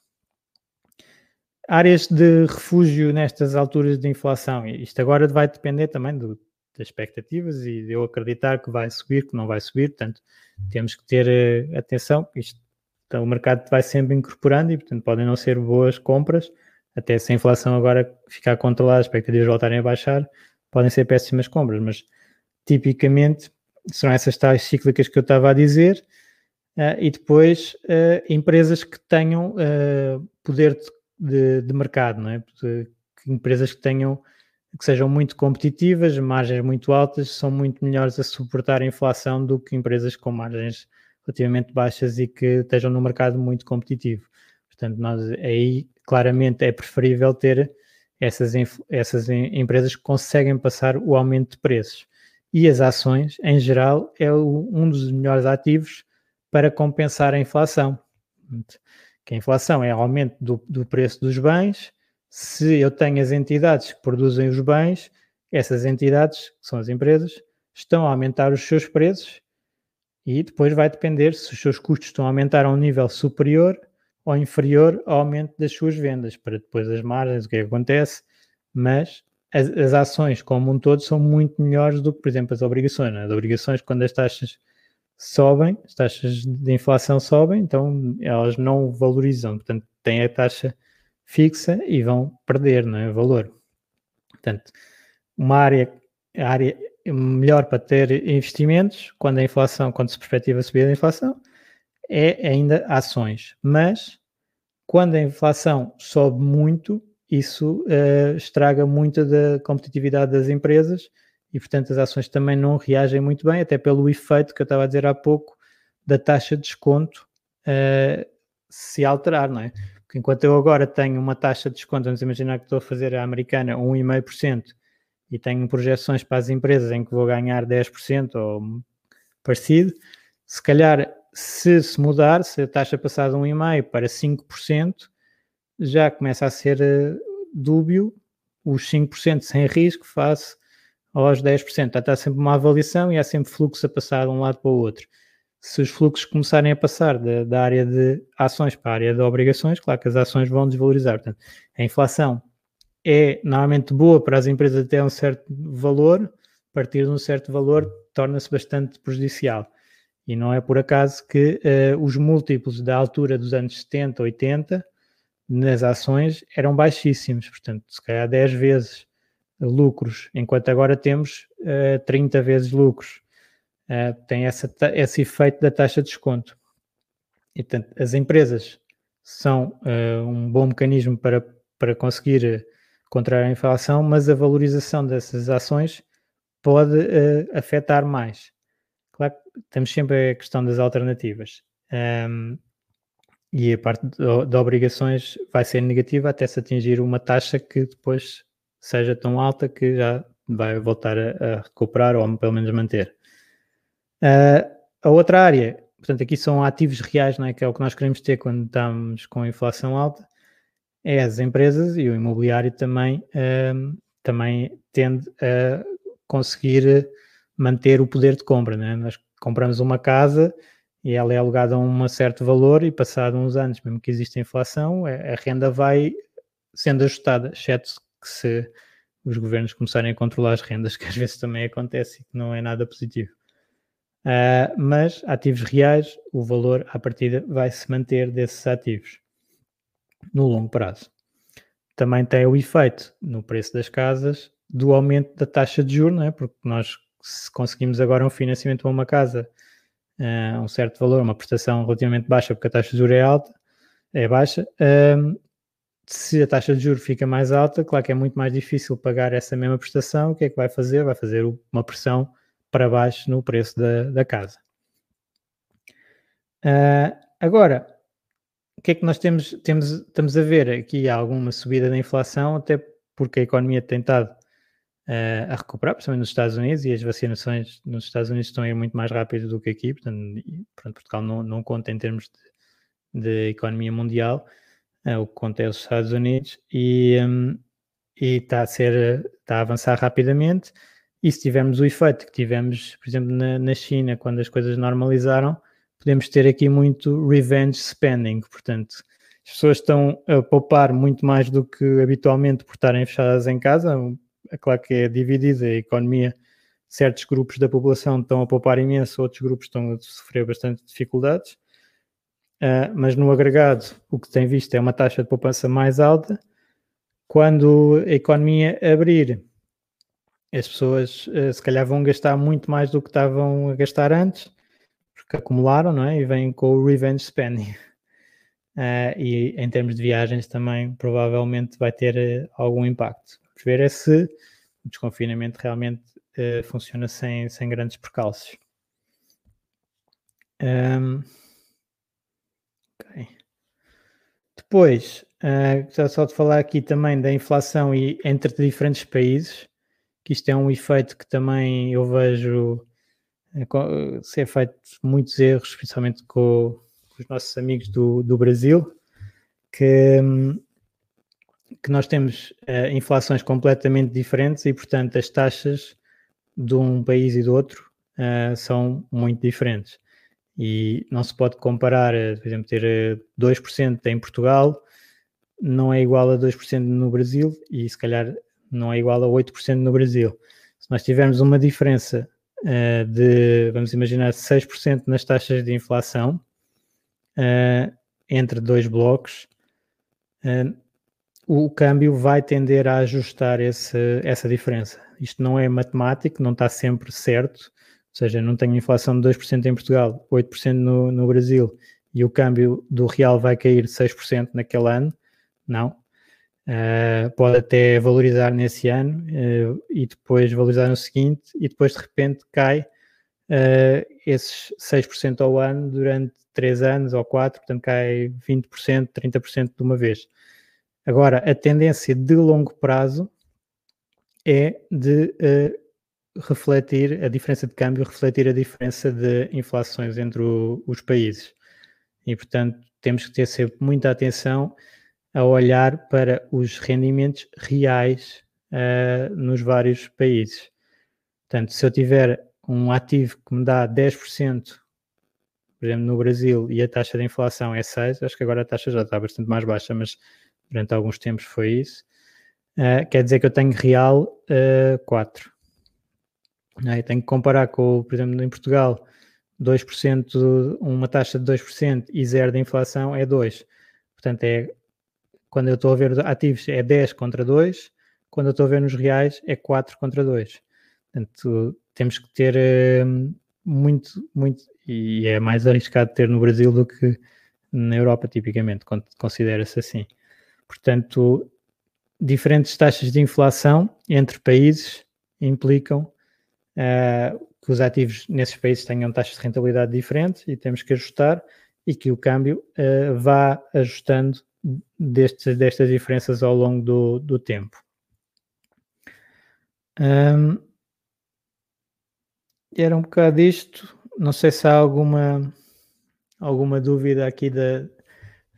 Áreas de refúgio nestas alturas de inflação, isto agora vai depender também do, das expectativas e de eu acreditar que vai subir, que não vai subir, portanto, temos que ter uh, atenção, isto, então, o mercado vai sempre incorporando e, portanto, podem não ser boas compras, até se a inflação agora ficar controlada, as expectativas voltarem a baixar, podem ser péssimas compras, mas tipicamente são essas tais cíclicas que eu estava a dizer, Uh, e depois uh, empresas que tenham uh, poder de, de, mercado, não é? empresas que tenham que sejam muito competitivas, margens muito altas, são muito melhores a suportar a inflação do que empresas com margens relativamente baixas e que estejam no mercado muito competitivo. Portanto, nós aí claramente é preferível ter essas, essas empresas que conseguem passar o aumento de preços. E as ações, em geral, é o, um dos melhores ativos para compensar a inflação. Que a inflação é aumento do, do preço dos bens. Se eu tenho as entidades que produzem os bens, essas entidades, que são as empresas, estão a aumentar os seus preços e depois vai depender se os seus custos estão a aumentar a um nível superior ou inferior ao aumento das suas vendas, para depois as margens, o que, é que acontece, mas as, as, ações como um todo são muito melhores do que, por exemplo, as obrigações. As obrigações, quando as taxas sobem, as taxas de inflação sobem, então elas não valorizam, portanto, têm a taxa fixa e vão perder não é, valor. Portanto, uma área, área melhor para ter investimentos, quando a inflação, quando se perspectiva a subida da inflação, é ainda ações. Mas quando a inflação sobe muito, isso uh, estraga muito da competitividade das empresas e, portanto, as ações também não reagem muito bem, até pelo efeito que eu estava a dizer há pouco da taxa de desconto uh, se alterar, não é? Porque enquanto eu agora tenho uma taxa de desconto, vamos imaginar que estou a fazer a americana 1,5% e tenho projeções para as empresas em que vou ganhar 10% ou parecido, se calhar se se mudar, se a taxa passar de 1,5% para 5%, já começa a ser uh, dúbio os 5% sem risco face aos 10%. Está sempre uma avaliação e há sempre fluxo a passar de um lado para o outro. Se os fluxos começarem a passar da, da área de ações para a área de obrigações, claro que as ações vão desvalorizar. Portanto, a inflação é normalmente boa para as empresas até um certo valor, a partir de um certo valor torna-se bastante prejudicial. E não é por acaso que uh, os múltiplos da altura dos anos 70, 80 nas ações eram baixíssimos, portanto, se calhar 10 vezes lucros, enquanto agora temos uh, eh, 30 vezes lucros. Uh, tem essa, esse efeito da taxa de desconto. E, portanto, as empresas são uh, um bom mecanismo para, para conseguir contrair a inflação, mas a valorização dessas ações pode afetar mais. Claro temos sempre a questão das alternativas. Um, e a parte de, obrigações vai ser negativa até se atingir uma taxa que depois seja tão alta que já vai voltar a, a recuperar ou pelo menos manter. Uh, a outra área, portanto, aqui são ativos reais, não é? que é o que nós queremos ter quando estamos com inflação alta, é as empresas e o imobiliário também, uh, também tende a conseguir manter o poder de compra. Não é? Nós compramos uma casa e ela é alugada a um certo valor e passado uns anos, mesmo que exista inflação, a renda vai sendo ajustada, exceto que se os governos começarem a controlar as rendas, [LAUGHS] que às vezes também acontece e que não é nada positivo. Uh, mas ativos reais, o valor à partida vai se manter desses ativos no longo prazo. Também tem o efeito no preço das casas do aumento da taxa de juros, não é? porque nós se conseguimos agora um financiamento para uma casa uh, um certo valor, uma prestação relativamente baixa, porque a taxa de juros é alta, é baixa. Um, se a taxa de juros fica mais alta, claro que é muito mais difícil pagar essa mesma prestação. O que é que vai fazer? Vai fazer uma pressão para baixo no preço da, da casa. Uh, agora, o que é que nós temos, temos, estamos a ver aqui alguma subida da inflação, até porque a economia tem estado a recuperar, principalmente nos Estados Unidos, e as vacinações nos Estados Unidos estão a ir muito mais rápido do que aqui, portanto, pronto, Portugal não, não conta em termos de, de economia mundial, uh, o que conta é os Estados Unidos, e, um, está a ser, está a avançar rapidamente, e se tivermos o efeito que tivemos, por exemplo, na, na China, quando as coisas normalizaram, podemos ter aqui muito revenge spending, portanto, as pessoas estão a poupar muito mais do que habitualmente por estarem fechadas em casa, é claro que é dividida a economia, certos grupos da população estão a poupar imenso, outros grupos estão a sofrer bastante dificuldades, uh, mas no agregado o que tem visto é uma taxa de poupança mais alta. Quando a economia abrir, as pessoas uh, se calhar vão gastar muito mais do que estavam a gastar antes, porque acumularam, não é? E vêm com o revenge spending. Uh, e em termos de viagens também provavelmente vai ter algum impacto ver é se o desconfinamento realmente uh, funciona sem, sem grandes percalços. Um, okay. Depois, uh, só de falar aqui também da inflação e entre diferentes países, que isto é um efeito que também eu vejo uh, ser feito muitos erros, principalmente com, com os nossos amigos do, do Brasil, que um, que nós temos uh, inflações completamente diferentes e, portanto, as taxas de um país e do outro uh, são muito diferentes. E não se pode comparar, uh, por exemplo, ter 2% em Portugal não é igual a 2% no Brasil e, se calhar, não é igual a 8% no Brasil. Se nós tivermos uma diferença de, vamos imaginar, 6% nas taxas de inflação entre dois blocos, o câmbio vai tender a ajustar esse, essa diferença. Isto não é matemático, não está sempre certo, ou seja, não tenho inflação de 2% em Portugal, 8% no, no Brasil e o câmbio do real vai cair 6% naquele ano, não. Uh, pode até valorizar nesse ano uh, e depois valorizar no seguinte, e depois de repente cai uh, esses 6% ao ano durante 3 anos ou 4, portanto cai 20%, 30% de uma vez. Agora, a tendência de longo prazo é de refletir a diferença de câmbio, refletir a diferença de inflações entre o, os países. E, portanto, temos que ter sempre muita atenção a olhar para os rendimentos reais uh, nos vários países. Portanto, se eu tiver um ativo que me dá 10%, por exemplo, no Brasil, e a taxa de inflação é 6, acho que agora a taxa já está bastante mais baixa, mas durante alguns tempos foi isso, uh, quer dizer que eu tenho real uh, 4. Né? Tenho que comparar com, por exemplo, em Portugal, 2%, uma taxa de 2% e zero de inflação é 2. Portanto, é quando eu estou a ver ativos é 10 contra 2, quando eu estou a ver nos reais é 4 contra 2. Portanto, temos que ter uh, muito, muito, e é mais arriscado ter no Brasil do que na Europa, tipicamente, considera-se assim. Portanto, diferentes taxas de inflação entre países implicam uh, que os ativos nesses países tenham taxas de rentabilidade diferentes e temos que ajustar e que o câmbio uh, vá ajustando destes, destas diferenças ao longo do, do tempo. Um, era um bocado isto. Não sei se há alguma, alguma dúvida aqui da,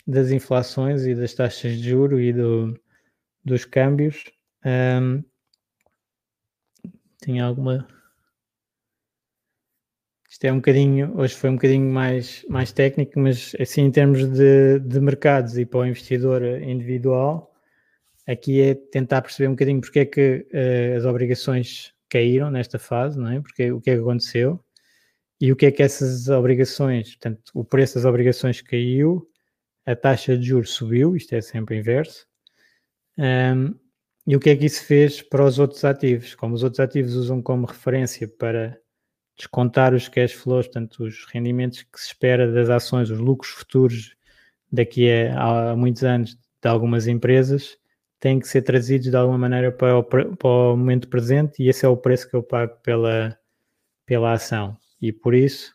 das inflações e das taxas de juro e do, dos câmbios. Um, alguma isto é um bocadinho, hoje foi um bocadinho mais, mais técnico, mas assim em termos de, de mercados e para o investidor individual, aqui é tentar perceber um bocadinho porque é que uh, as obrigações caíram nesta fase, não é? Porque o que é que aconteceu e o que é que essas obrigações, portanto, o preço das obrigações caiu, a taxa de juros subiu, isto é sempre inverso, um, e o que é que isso fez para os outros ativos? Como os outros ativos usam como referência para descontar os cash flows, portanto, os rendimentos que se espera das ações, os lucros futuros daqui a, a muitos anos de algumas empresas, têm que ser trazidos de alguma maneira para o, para o momento presente e esse é o preço que eu pago pela, pela ação. E por isso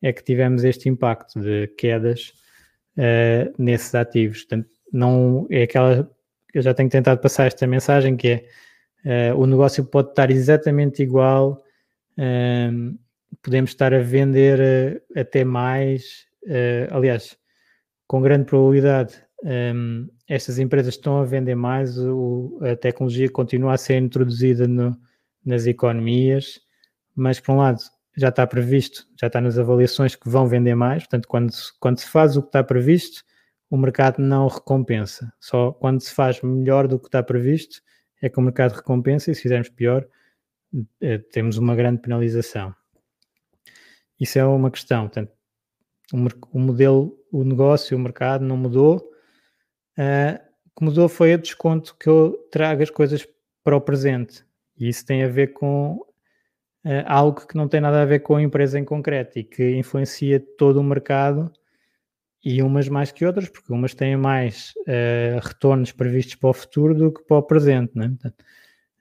é que tivemos este impacto de quedas uh, nesses ativos. Portanto, não é aquela. Eu já tenho tentado passar esta mensagem que é uh, o negócio pode estar exatamente igual um, podemos estar a vender uh, até mais, uh, aliás, com grande probabilidade, um, estas empresas estão a vender mais, o, a tecnologia continua a ser introduzida no, nas economias, mas por um lado já está previsto, já está nas avaliações que vão vender mais, portanto, quando, quando se faz o que está previsto, o mercado não recompensa. Só quando se faz melhor do que está previsto é que o mercado recompensa e se fizermos pior, eh, temos uma grande penalização. Isso é uma questão. Portanto, o, modelo, o negócio, o mercado não mudou. Uh, o que mudou foi o desconto que eu trago as coisas para o presente. E isso tem a ver com uh, algo que não tem nada a ver com a empresa em concreto e que influencia todo o mercado e umas mais que outras, porque umas têm mais uh, retornos previstos para o futuro do que para o presente. Né?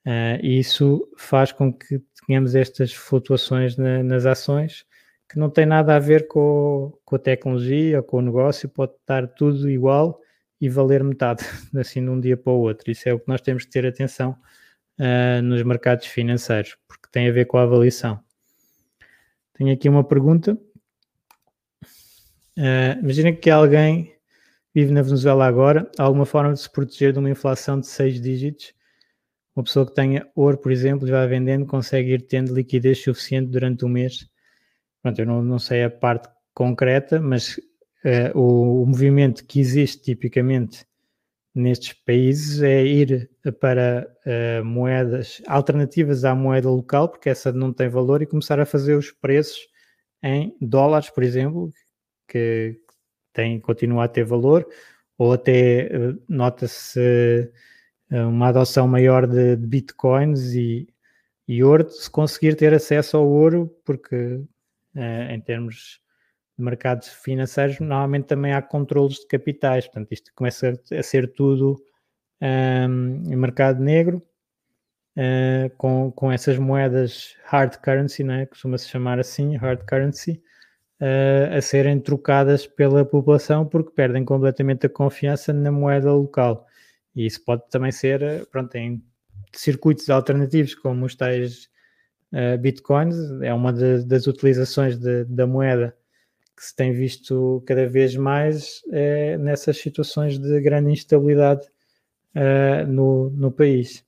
Uh, e isso faz com que tenhamos estas flutuações na, nas ações que não tem nada a ver com, com a tecnologia, com o negócio, pode estar tudo igual e valer metade, [LAUGHS] assim de um dia para o outro. Isso é o que nós temos que ter atenção uh, nos mercados financeiros, porque tem a ver com a avaliação. Tenho aqui uma pergunta. Uh, imagina que alguém vive na Venezuela agora, há alguma forma de se proteger de uma inflação de seis dígitos uma pessoa que tenha ouro, por exemplo, e vai vendendo, consegue ir tendo liquidez suficiente durante um mês. Pronto, eu não, não sei a parte concreta, mas uh, o, o, movimento que existe tipicamente nestes países é ir para uh, moedas alternativas à moeda local, porque essa não tem valor, e começar a fazer os preços em dólares, por exemplo, que tem, continua a ter valor, ou até uh, nota-se eh, uma adoção maior de, de bitcoins e, e ouro, se conseguir ter acesso ao ouro, porque uh, em termos mercados financeiros, normalmente também há controles de capitais, portanto, isto começa a ser tudo um, mercado negro, uh, com, com essas moedas hard currency, né, costuma-se chamar assim, hard currency, uh, a serem trocadas pela população porque perdem completamente a confiança na moeda local. E isso pode também ser, pronto, em circuitos alternativos como os tais uh, bitcoins, é uma de, das utilizações de, da moeda que se tem visto cada vez mais é, nessas situações de grande instabilidade uh, no, no país.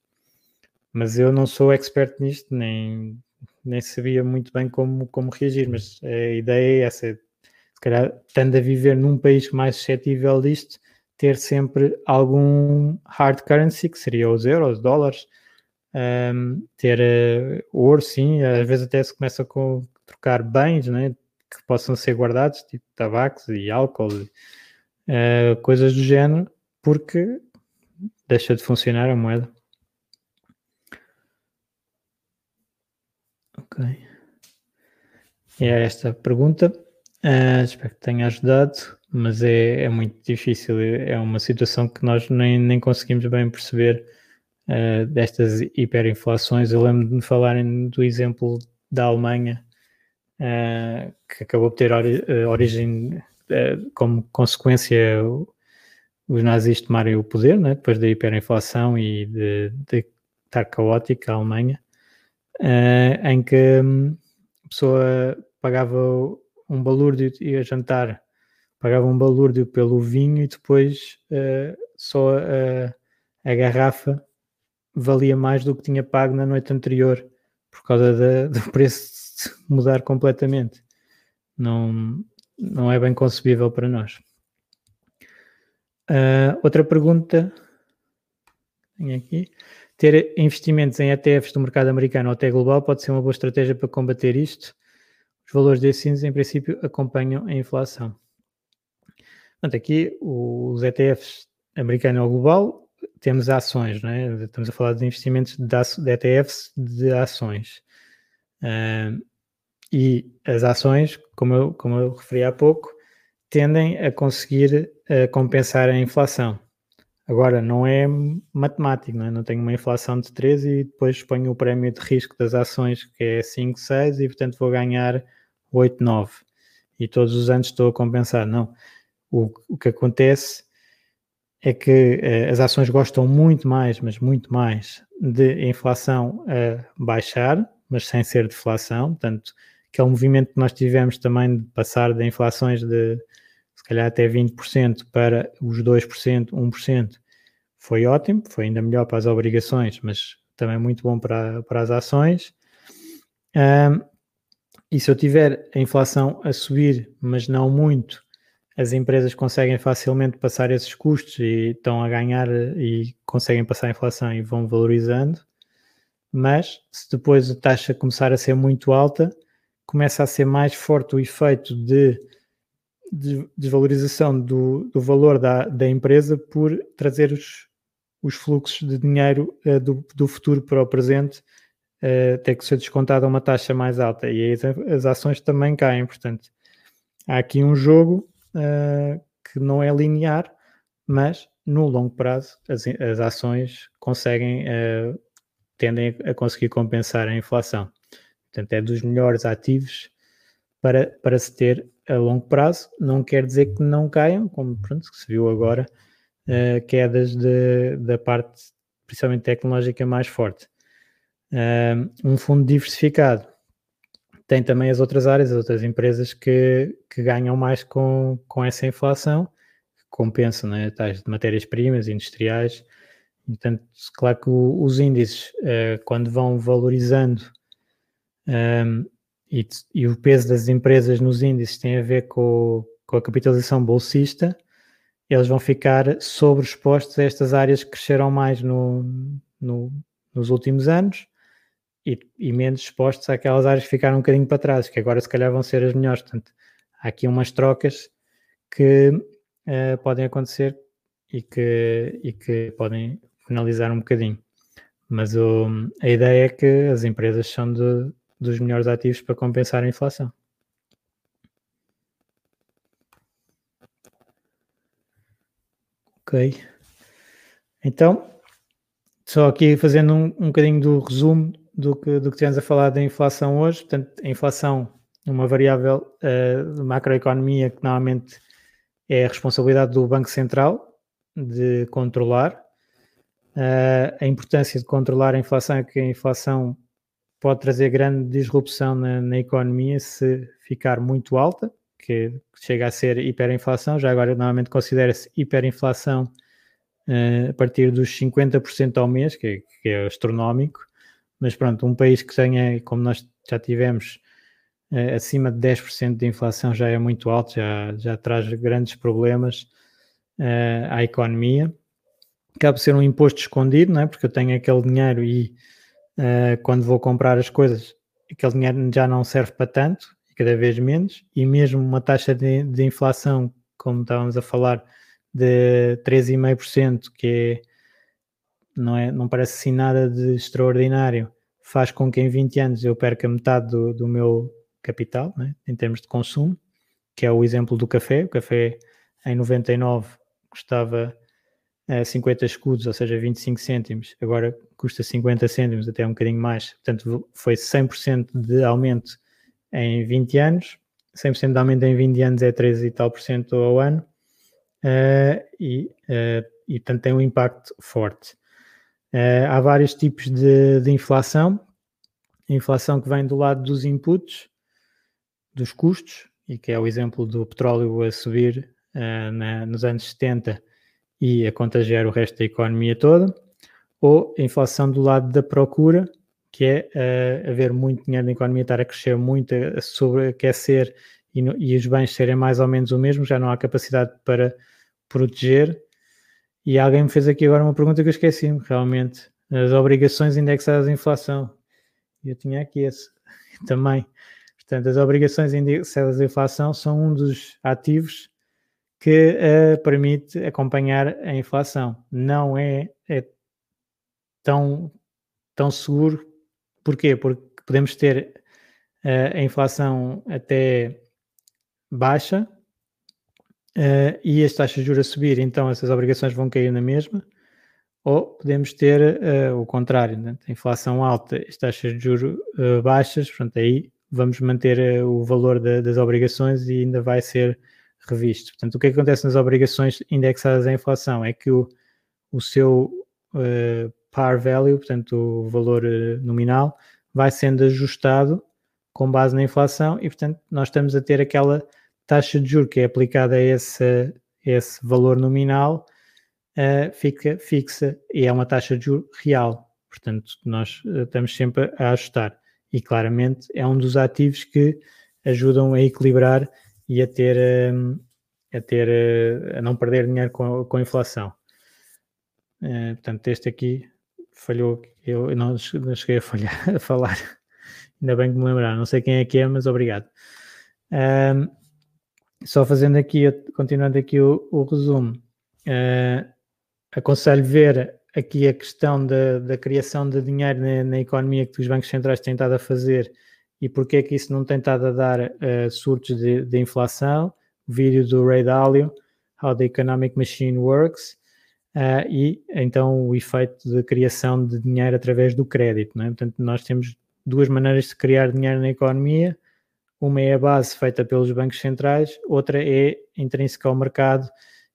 Mas eu não sou expert nisto, nem, nem sabia muito bem como, como reagir, mas a ideia é essa, se calhar, estando a viver num país mais suscetível disto, ter sempre algum hard currency, que seria os euros, os dólares, um, ehm, ter uh, ouro, sim, às vezes até se começa com trocar bens, né? Que possam ser guardados, tipo tabacos e álcool, uh, coisas do género, porque deixa de funcionar a moeda. Ok. E é esta pergunta. Uh, espero que tenha ajudado, mas é, é muito difícil. É uma situação que nós nem, nem conseguimos bem perceber uh, destas hiperinflações. Eu lembro de me falarem do exemplo da Alemanha, uh, que acabou por ter ori origem como consequência os nazis tomarem o poder, né, depois da hiperinflação e de, de estar caótica a Alemanha, uh, em que hum, a pessoa pagava um balúrdio ia jantar, pagava um balúrdio pelo vinho e depois uh, só a, a garrafa valia mais do que tinha pago na noite anterior por causa da, [LAUGHS] do preço mudar completamente. Não, não é bem concebível para nós. Uh, outra pergunta tenho aqui. Ter investimentos em ETFs do mercado americano ou até global pode ser uma boa estratégia para combater isto. Os valores desses índices, em princípio, acompanham a inflação. Portanto, aqui os ETFs americano ou global, temos ações, não é? estamos a falar de investimentos de, de ETFs de ações. Uh, e as ações, como eu, como eu referi há pouco, tendem a conseguir uh, compensar a inflação. Agora, não é matemático, não, é? não tenho uma inflação de 13 e depois ponho o prémio de risco das ações que é 5, 6 e portanto vou ganhar 8, 9 e todos os anos estou a compensar. Não. O, o que acontece é que uh, as ações gostam muito mais, mas muito mais, de inflação a baixar, mas sem ser deflação. Portanto, aquele movimento que nós tivemos também de passar de inflações de se calhar até 20% para os 2%, 1%, foi ótimo, foi ainda melhor para as obrigações, mas também muito bom para, para as ações. Um, e se eu tiver a inflação a subir, mas não muito, as empresas conseguem facilmente passar esses custos e estão a ganhar e conseguem passar a inflação e vão valorizando. Mas se depois a taxa começar a ser muito alta, começa a ser mais forte o efeito de desvalorização do, do valor da, da empresa por trazer os, os fluxos de dinheiro uh, do, do futuro para o presente uh, ter que ser descontado a uma taxa mais alta e aí as, as ações também caem, portanto há aqui um jogo uh, que não é linear, mas no longo prazo as, as ações conseguem, tendem a conseguir compensar a inflação. Portanto, é dos melhores ativos para, para se ter a longo prazo. Não quer dizer que não caiam, como pronto, se viu agora, uh, quedas de, da parte, principalmente tecnológica, mais forte. Uh, um fundo diversificado tem também as outras áreas, as outras empresas que, que ganham mais com, com essa inflação, que compensam, né, tais de matérias-primas, industriais. Portanto, claro que o, os índices, uh, quando vão valorizando um, e, e, o peso das empresas nos índices tem a ver com, com a capitalização bolsista, eles vão ficar sobreexpostos a estas áreas que cresceram mais no, no, nos últimos anos e, e, menos expostos àquelas áreas que ficaram um bocadinho para trás, que agora se calhar vão ser as melhores. Portanto, há aqui umas trocas que uh, podem acontecer e que, e que podem finalizar um bocadinho. Mas o, a ideia é que as empresas são de, dos melhores ativos para compensar a inflação. Ok. Então, só aqui fazendo um, um bocadinho do resumo do que, do que tivemos a falar da inflação hoje. Portanto, a inflação é uma variável uh, de macroeconomia que normalmente é a responsabilidade do Banco Central de controlar. Uh, a importância de controlar a inflação é que a inflação pode trazer grande disrupção na, na economia se ficar muito alta, que chega a ser hiperinflação, já agora normalmente considera-se hiperinflação uh, a partir dos 50% ao mês, que é, que é, astronómico, mas pronto, um país que tenha, como nós já tivemos, uh, acima de 10% de inflação já é muito alto, já, já traz grandes problemas uh, à economia. Por ser um imposto escondido, não é? porque eu tenho aquele dinheiro e quando vou comprar as coisas, aquele dinheiro já não serve para tanto, cada vez menos, e mesmo uma taxa de, de inflação, como estávamos a falar, de 3,5%, que é, não, é, não parece assim nada de extraordinário, faz com que em 20 anos eu perca metade do, do meu capital, né, em termos de consumo, que é o exemplo do café. O café em 99 custava uh, 50 escudos, ou seja, 25 cêntimos, agora custa 50 cêntimos, até um bocadinho mais. Portanto, foi 100% de aumento em 20 anos, 100% de aumento em 20 anos é 13 e tal por cento ao ano, uh, e, uh, e portanto tem um impacto forte. Uh, há vários tipos de, de, inflação, inflação que vem do lado dos inputs, dos custos, e que é o exemplo do petróleo a subir na, nos anos 70 e a contagiar o resto da economia toda, ou a inflação do lado da procura, que é uh, haver muito dinheiro na economia, estar a crescer muito, a sobreaquecer e, no, e os bens serem mais ou menos o mesmo, já não há capacidade para proteger. E alguém me fez aqui agora uma pergunta que eu esqueci-me, realmente. As obrigações indexadas à inflação. Eu tinha aqui esse [LAUGHS] também. Portanto, as obrigações indexadas à inflação são um dos ativos que uh, permite acompanhar a inflação. Não é, é tão, tão seguro Porquê? Porque podemos ter uh, a inflação até baixa uh, e as taxas de juros a subir, então essas obrigações vão cair na mesma, ou podemos ter o contrário, né? a inflação alta, as taxas de juros baixas, portanto aí vamos manter o valor das obrigações e ainda vai ser revisto. Portanto, o que, é que acontece nas obrigações indexadas à inflação é que o, o seu par value, portanto o valor eh, nominal, vai sendo ajustado com base na inflação e, portanto, nós estamos a ter aquela taxa de juros que é aplicada a esse, esse valor nominal, uh, fica fixa e é uma taxa de juros real. Portanto, nós uh, estamos sempre a ajustar e claramente é um dos ativos que ajudam a equilibrar e a ter, uh, a, ter a não perder dinheiro com, com a inflação. portanto, este aqui falhou, eu não, cheguei a, falhar, [LAUGHS] a falar, ainda bem que me lembrar, não sei quem é que é, mas obrigado. Um, só fazendo aqui, continuando aqui o, o resumo, uh, aconselho ver aqui a questão da, da criação de dinheiro na, na, economia que os bancos centrais têm estado a fazer e porque é que isso não tem estado a dar uh, surtos de, de, inflação. O vídeo do Ray Dalio, How the Economic Machine Works, uh, e então o efeito de criação de dinheiro através do crédito. Não é? Portanto, nós temos duas maneiras de criar dinheiro na economia. Uma é a base feita pelos bancos centrais, outra é intrínseca ao mercado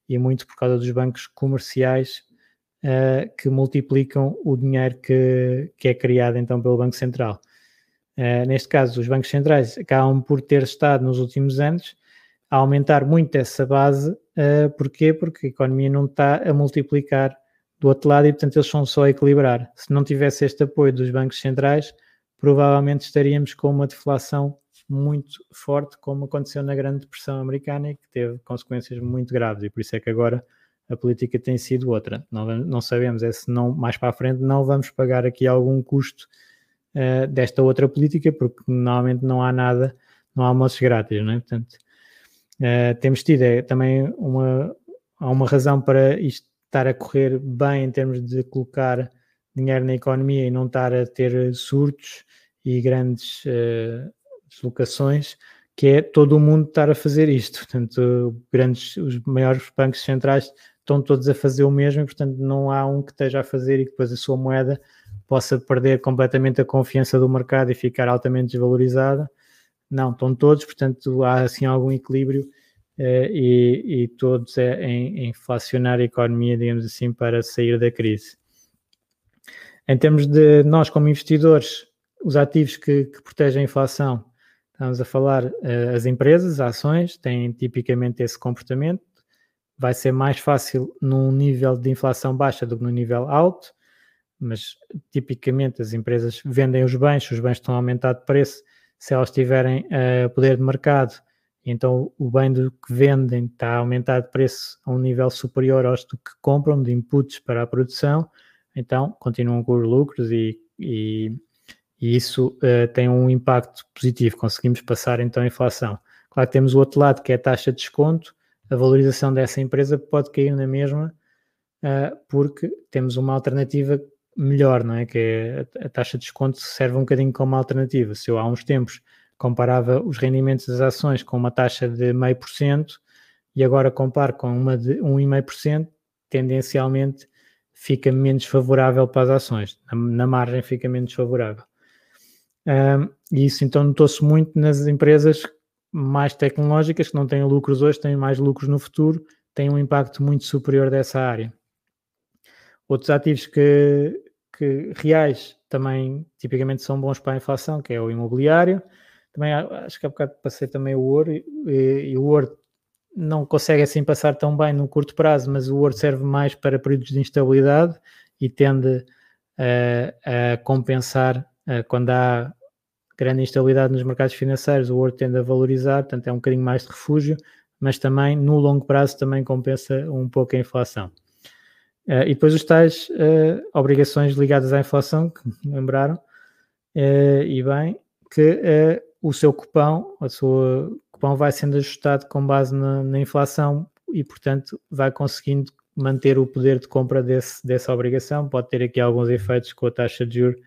e muito por causa dos bancos comerciais uh, que multiplicam o dinheiro que, que é criado então pelo Banco Central. Uh, neste caso, os bancos centrais acabam por ter estado nos últimos anos a aumentar muito essa base. Uh, porquê? Porque a economia não está a multiplicar do outro lado e, portanto, eles são só a equilibrar. Se não tivesse este apoio dos bancos centrais, provavelmente estaríamos com uma deflação muito forte, como aconteceu na Grande Depressão Americana e que teve consequências muito graves. E por isso é que agora a política tem sido outra. Não, não sabemos é se não, mais para a frente não vamos pagar aqui algum custo uh, desta outra política, porque normalmente não há nada, não há almoços grátis, não é? Portanto, Uh, temos tido é, também uma, há uma razão para isto estar a correr bem em termos de colocar dinheiro na economia e não estar a ter surtos e grandes uh, deslocações, que é todo o mundo estar a fazer isto. Portanto, grandes, os maiores bancos centrais estão todos a fazer o mesmo e, portanto, não há um que esteja a fazer e que depois a sua moeda possa perder completamente a confiança do mercado e ficar altamente desvalorizada. Não, estão todos, portanto, há assim algum equilíbrio uh, e, e, todos é em, inflacionar a economia, digamos assim, para sair da crise. Em termos de nós, como investidores, os ativos que, que protegem a inflação, estamos a falar, uh, as empresas, as ações, têm tipicamente esse comportamento. Vai ser mais fácil num nível de inflação baixa do que no nível alto, mas tipicamente as empresas vendem os bens, se os bens estão a aumentar de preço, se elas tiverem uh, poder de mercado, então o bem do que vendem está a aumentar de preço a um nível superior aos do que compram de inputs para a produção, então continuam com os lucros e, e, e isso uh, tem um impacto positivo, conseguimos passar então a inflação. Claro que temos o outro lado que é a taxa de desconto, a valorização dessa empresa pode cair na mesma, uh, porque temos uma alternativa melhor, não é? Que é a taxa de desconto serve um bocadinho como alternativa. Se eu há uns tempos comparava os rendimentos das ações com uma taxa de meio por cento e agora comparo com uma de 1,5%, tendencialmente fica menos favorável para as ações, na, na margem fica menos favorável. Um, e isso então notou-se muito nas empresas mais tecnológicas que não têm lucros hoje, têm mais lucros no futuro, têm um impacto muito superior dessa área. Outros ativos que, que reais também tipicamente são bons para a inflação, que é o imobiliário. Também acho que há bocado passei também o ouro e, e o ouro não consegue assim passar tão bem no curto prazo, mas o ouro serve mais para períodos de instabilidade e tende a, a compensar uh, quando há grande instabilidade nos mercados financeiros, o ouro tende a valorizar, portanto é um bocadinho mais de refúgio, mas também no longo prazo também compensa um pouco a inflação. Uh, e depois os tais uh, obrigações ligadas à inflação, que lembraram, uh, e bem, que o seu cupão, a sua cupão vai sendo ajustado com base na, na, inflação e, portanto, vai conseguindo manter o poder de compra desse, dessa obrigação. Pode ter aqui alguns efeitos com a taxa de juros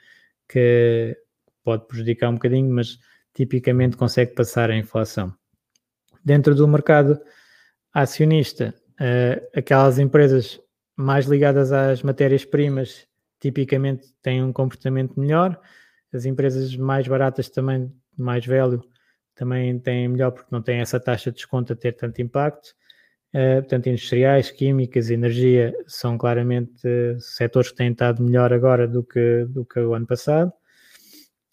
que pode prejudicar um bocadinho, mas tipicamente consegue passar a inflação. Dentro do mercado acionista, aquelas empresas mais ligadas às matérias-primas tipicamente têm um comportamento melhor. As empresas mais baratas também, mais velho, também têm melhor porque não têm essa taxa de desconto a ter tanto impacto. Uh, portanto, industriais, químicas, energia são claramente uh, setores que têm estado melhor agora do que, do que o ano passado.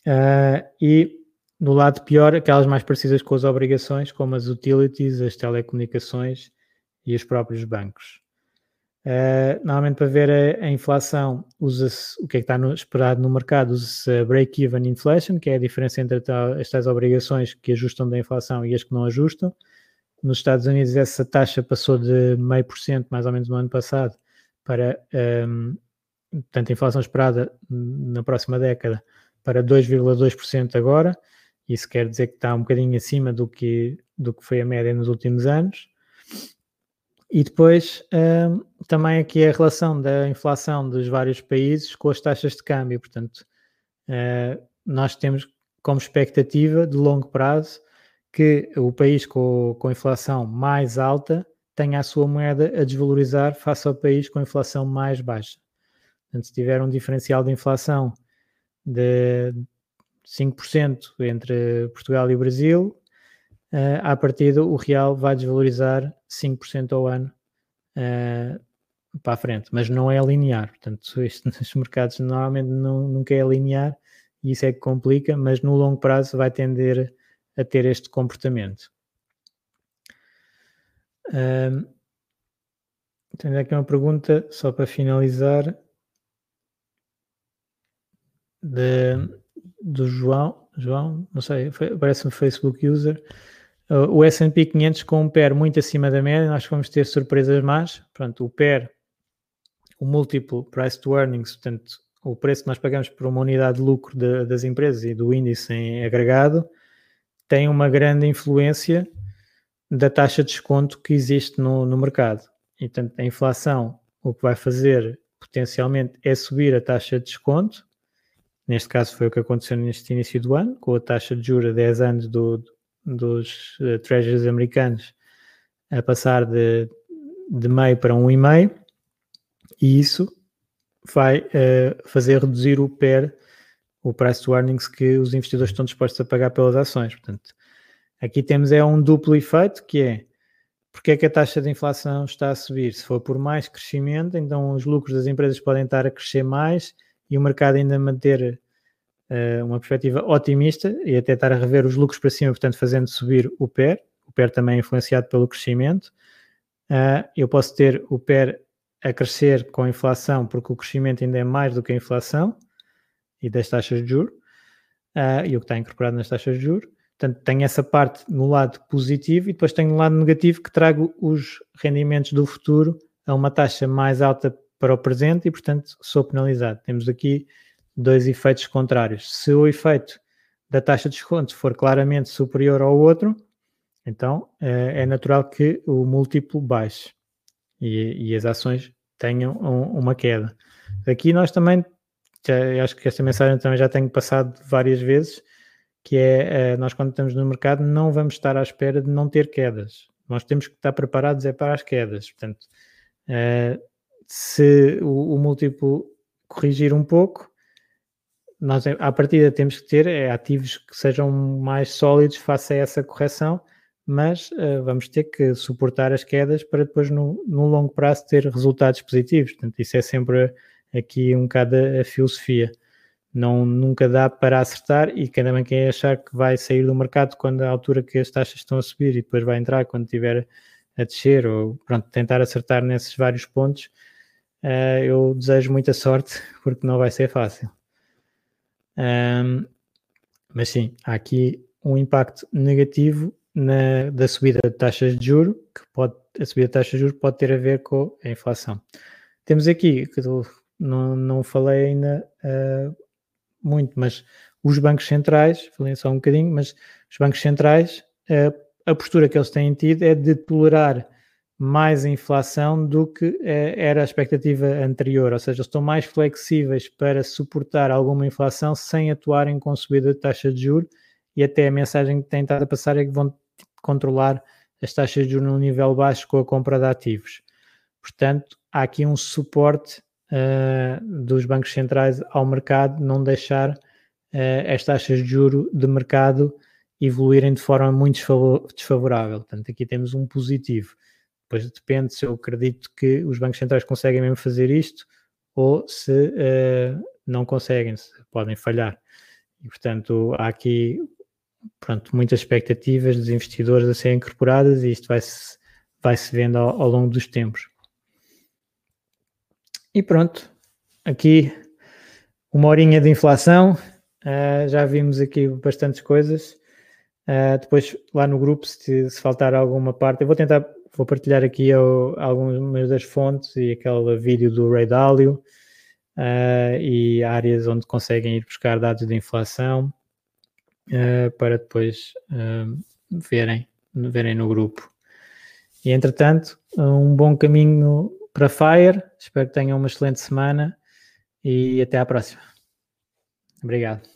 Uh, e no lado pior, aquelas mais parecidas com as obrigações, como as utilities, as telecomunicações e os próprios bancos. Uh, normalmente para ver a, a inflação usa-se o que é que está no, esperado no mercado, usa-se break-even inflation, que é a diferença entre estas obrigações que ajustam da inflação e as que não ajustam. Nos Estados Unidos essa taxa passou de meio por cento mais ou menos no ano passado para um, ehm, portanto, a inflação esperada na próxima década para 2,2% agora. Isso quer dizer que está um bocadinho acima do que, do que foi a média nos últimos anos. E depois um, também aqui a relação da inflação dos vários países com as taxas de câmbio. Portanto, uh, nós temos como expectativa de longo prazo que o país com, com inflação mais alta tenha a sua moeda a desvalorizar face ao país com inflação mais baixa. Portanto, se tiver um diferencial de inflação de 5% entre Portugal e Brasil, uh, à partida o real vai desvalorizar 5% ao ano uh, para a frente, mas não é linear. Portanto, [LAUGHS] nos mercados normalmente não, nunca é linear e isso é que complica, mas no longo prazo vai tender a ter este comportamento. Um, tenho aqui uma pergunta só para finalizar de, do João. João, não sei, parece um Facebook user. Uh, o S&P 500 com um PER muito acima da média, nós vamos ter surpresas más. Pronto, o PER, o múltiplo price to earnings, portanto, o preço que nós pagamos por uma unidade de lucro de, das empresas e do índice em agregado, tem uma grande influência da taxa de desconto que existe no, no mercado. E, portanto, a inflação, o que vai fazer potencialmente é subir a taxa de desconto. Neste caso foi o que aconteceu neste início do ano, com a taxa de juros a 10 anos do, dos uh, treasuries americanos a passar de de meio para um e meio e isso vai uh, fazer reduzir o PER, o price to earnings que os investidores estão dispostos a pagar pelas ações. Portanto, aqui temos é um duplo efeito que é porque é que a taxa de inflação está a subir? Se for por mais crescimento, então os lucros das empresas podem estar a crescer mais e o mercado ainda manter uh, uma perspectiva otimista e até estar a rever os lucros para cima, portanto, fazendo subir o PER. O PER também é influenciado pelo crescimento. Uh, eu posso ter o PER a crescer com a inflação, porque o crescimento ainda é mais do que a inflação e das taxas de juros, uh, e o que está incorporado nas taxas de juros. Portanto, tenho essa parte no lado positivo e depois tenho no lado negativo que trago os rendimentos do futuro a uma taxa mais alta para o presente e, portanto, sou penalizado. Temos aqui dois efeitos contrários. Se o efeito da taxa de desconto for claramente superior ao outro, então é, é natural que o múltiplo baixe e, e as ações tenham um, uma queda. Aqui nós também, já, acho que esta mensagem também já tenho passado várias vezes, que é eh, nós quando estamos no mercado não vamos estar à espera de não ter quedas. Nós temos que estar preparados é para as quedas. Portanto, uh, se o, o múltiplo corrigir um pouco, nós à partida temos que ter é, ativos que sejam mais sólidos face a essa correção, mas uh, vamos ter que suportar as quedas para depois no, no, longo prazo ter resultados positivos. Portanto, isso é sempre aqui um bocado a, a filosofia. Não, nunca dá para acertar e cada vez quem achar que vai sair do mercado quando a altura que as taxas estão a subir e depois vai entrar quando estiver a descer ou pronto, tentar acertar nesses vários pontos, uh, eu desejo muita sorte porque não vai ser fácil. Um, mas sim, há aqui um impacto negativo na, da subida de taxas de juro, que pode, a subida de taxas de juros pode ter a ver com a inflação. Temos aqui, que não, não falei ainda uh, muito, mas os bancos centrais, falei só um bocadinho, mas os bancos centrais, uh, a postura que eles têm tido é de tolerar mais inflação do que eh, era a expectativa anterior, ou seja, estão mais flexíveis para suportar alguma inflação sem atuarem com subida de taxa de juros e até a mensagem que têm estado a passar é que vão controlar as taxas de juros num nível baixo com a compra de ativos. Portanto, há aqui um suporte uh, dos bancos centrais ao mercado, não deixar uh, as taxas de juro de mercado evoluírem de forma muito desfavorável. Portanto, aqui temos um positivo. Depois depende se eu acredito que os bancos centrais conseguem mesmo fazer isto ou se uh, não conseguem, se podem falhar. E, portanto, há aqui pronto, muitas expectativas dos investidores a serem incorporadas e isto vai-se vai -se vendo ao, ao, longo dos tempos. E pronto, aqui uma horinha de inflação, uh, já vimos aqui bastantes coisas. Uh, depois lá no grupo, se, se faltar alguma parte, eu vou tentar Vou partilhar aqui algumas das fontes e aquele vídeo do Ray Dalio uh, e áreas onde conseguem ir buscar dados de inflação uh, para depois uh, verem, verem no grupo. E entretanto, um bom caminho para Fire. Espero que tenham uma excelente semana e até à próxima. Obrigado.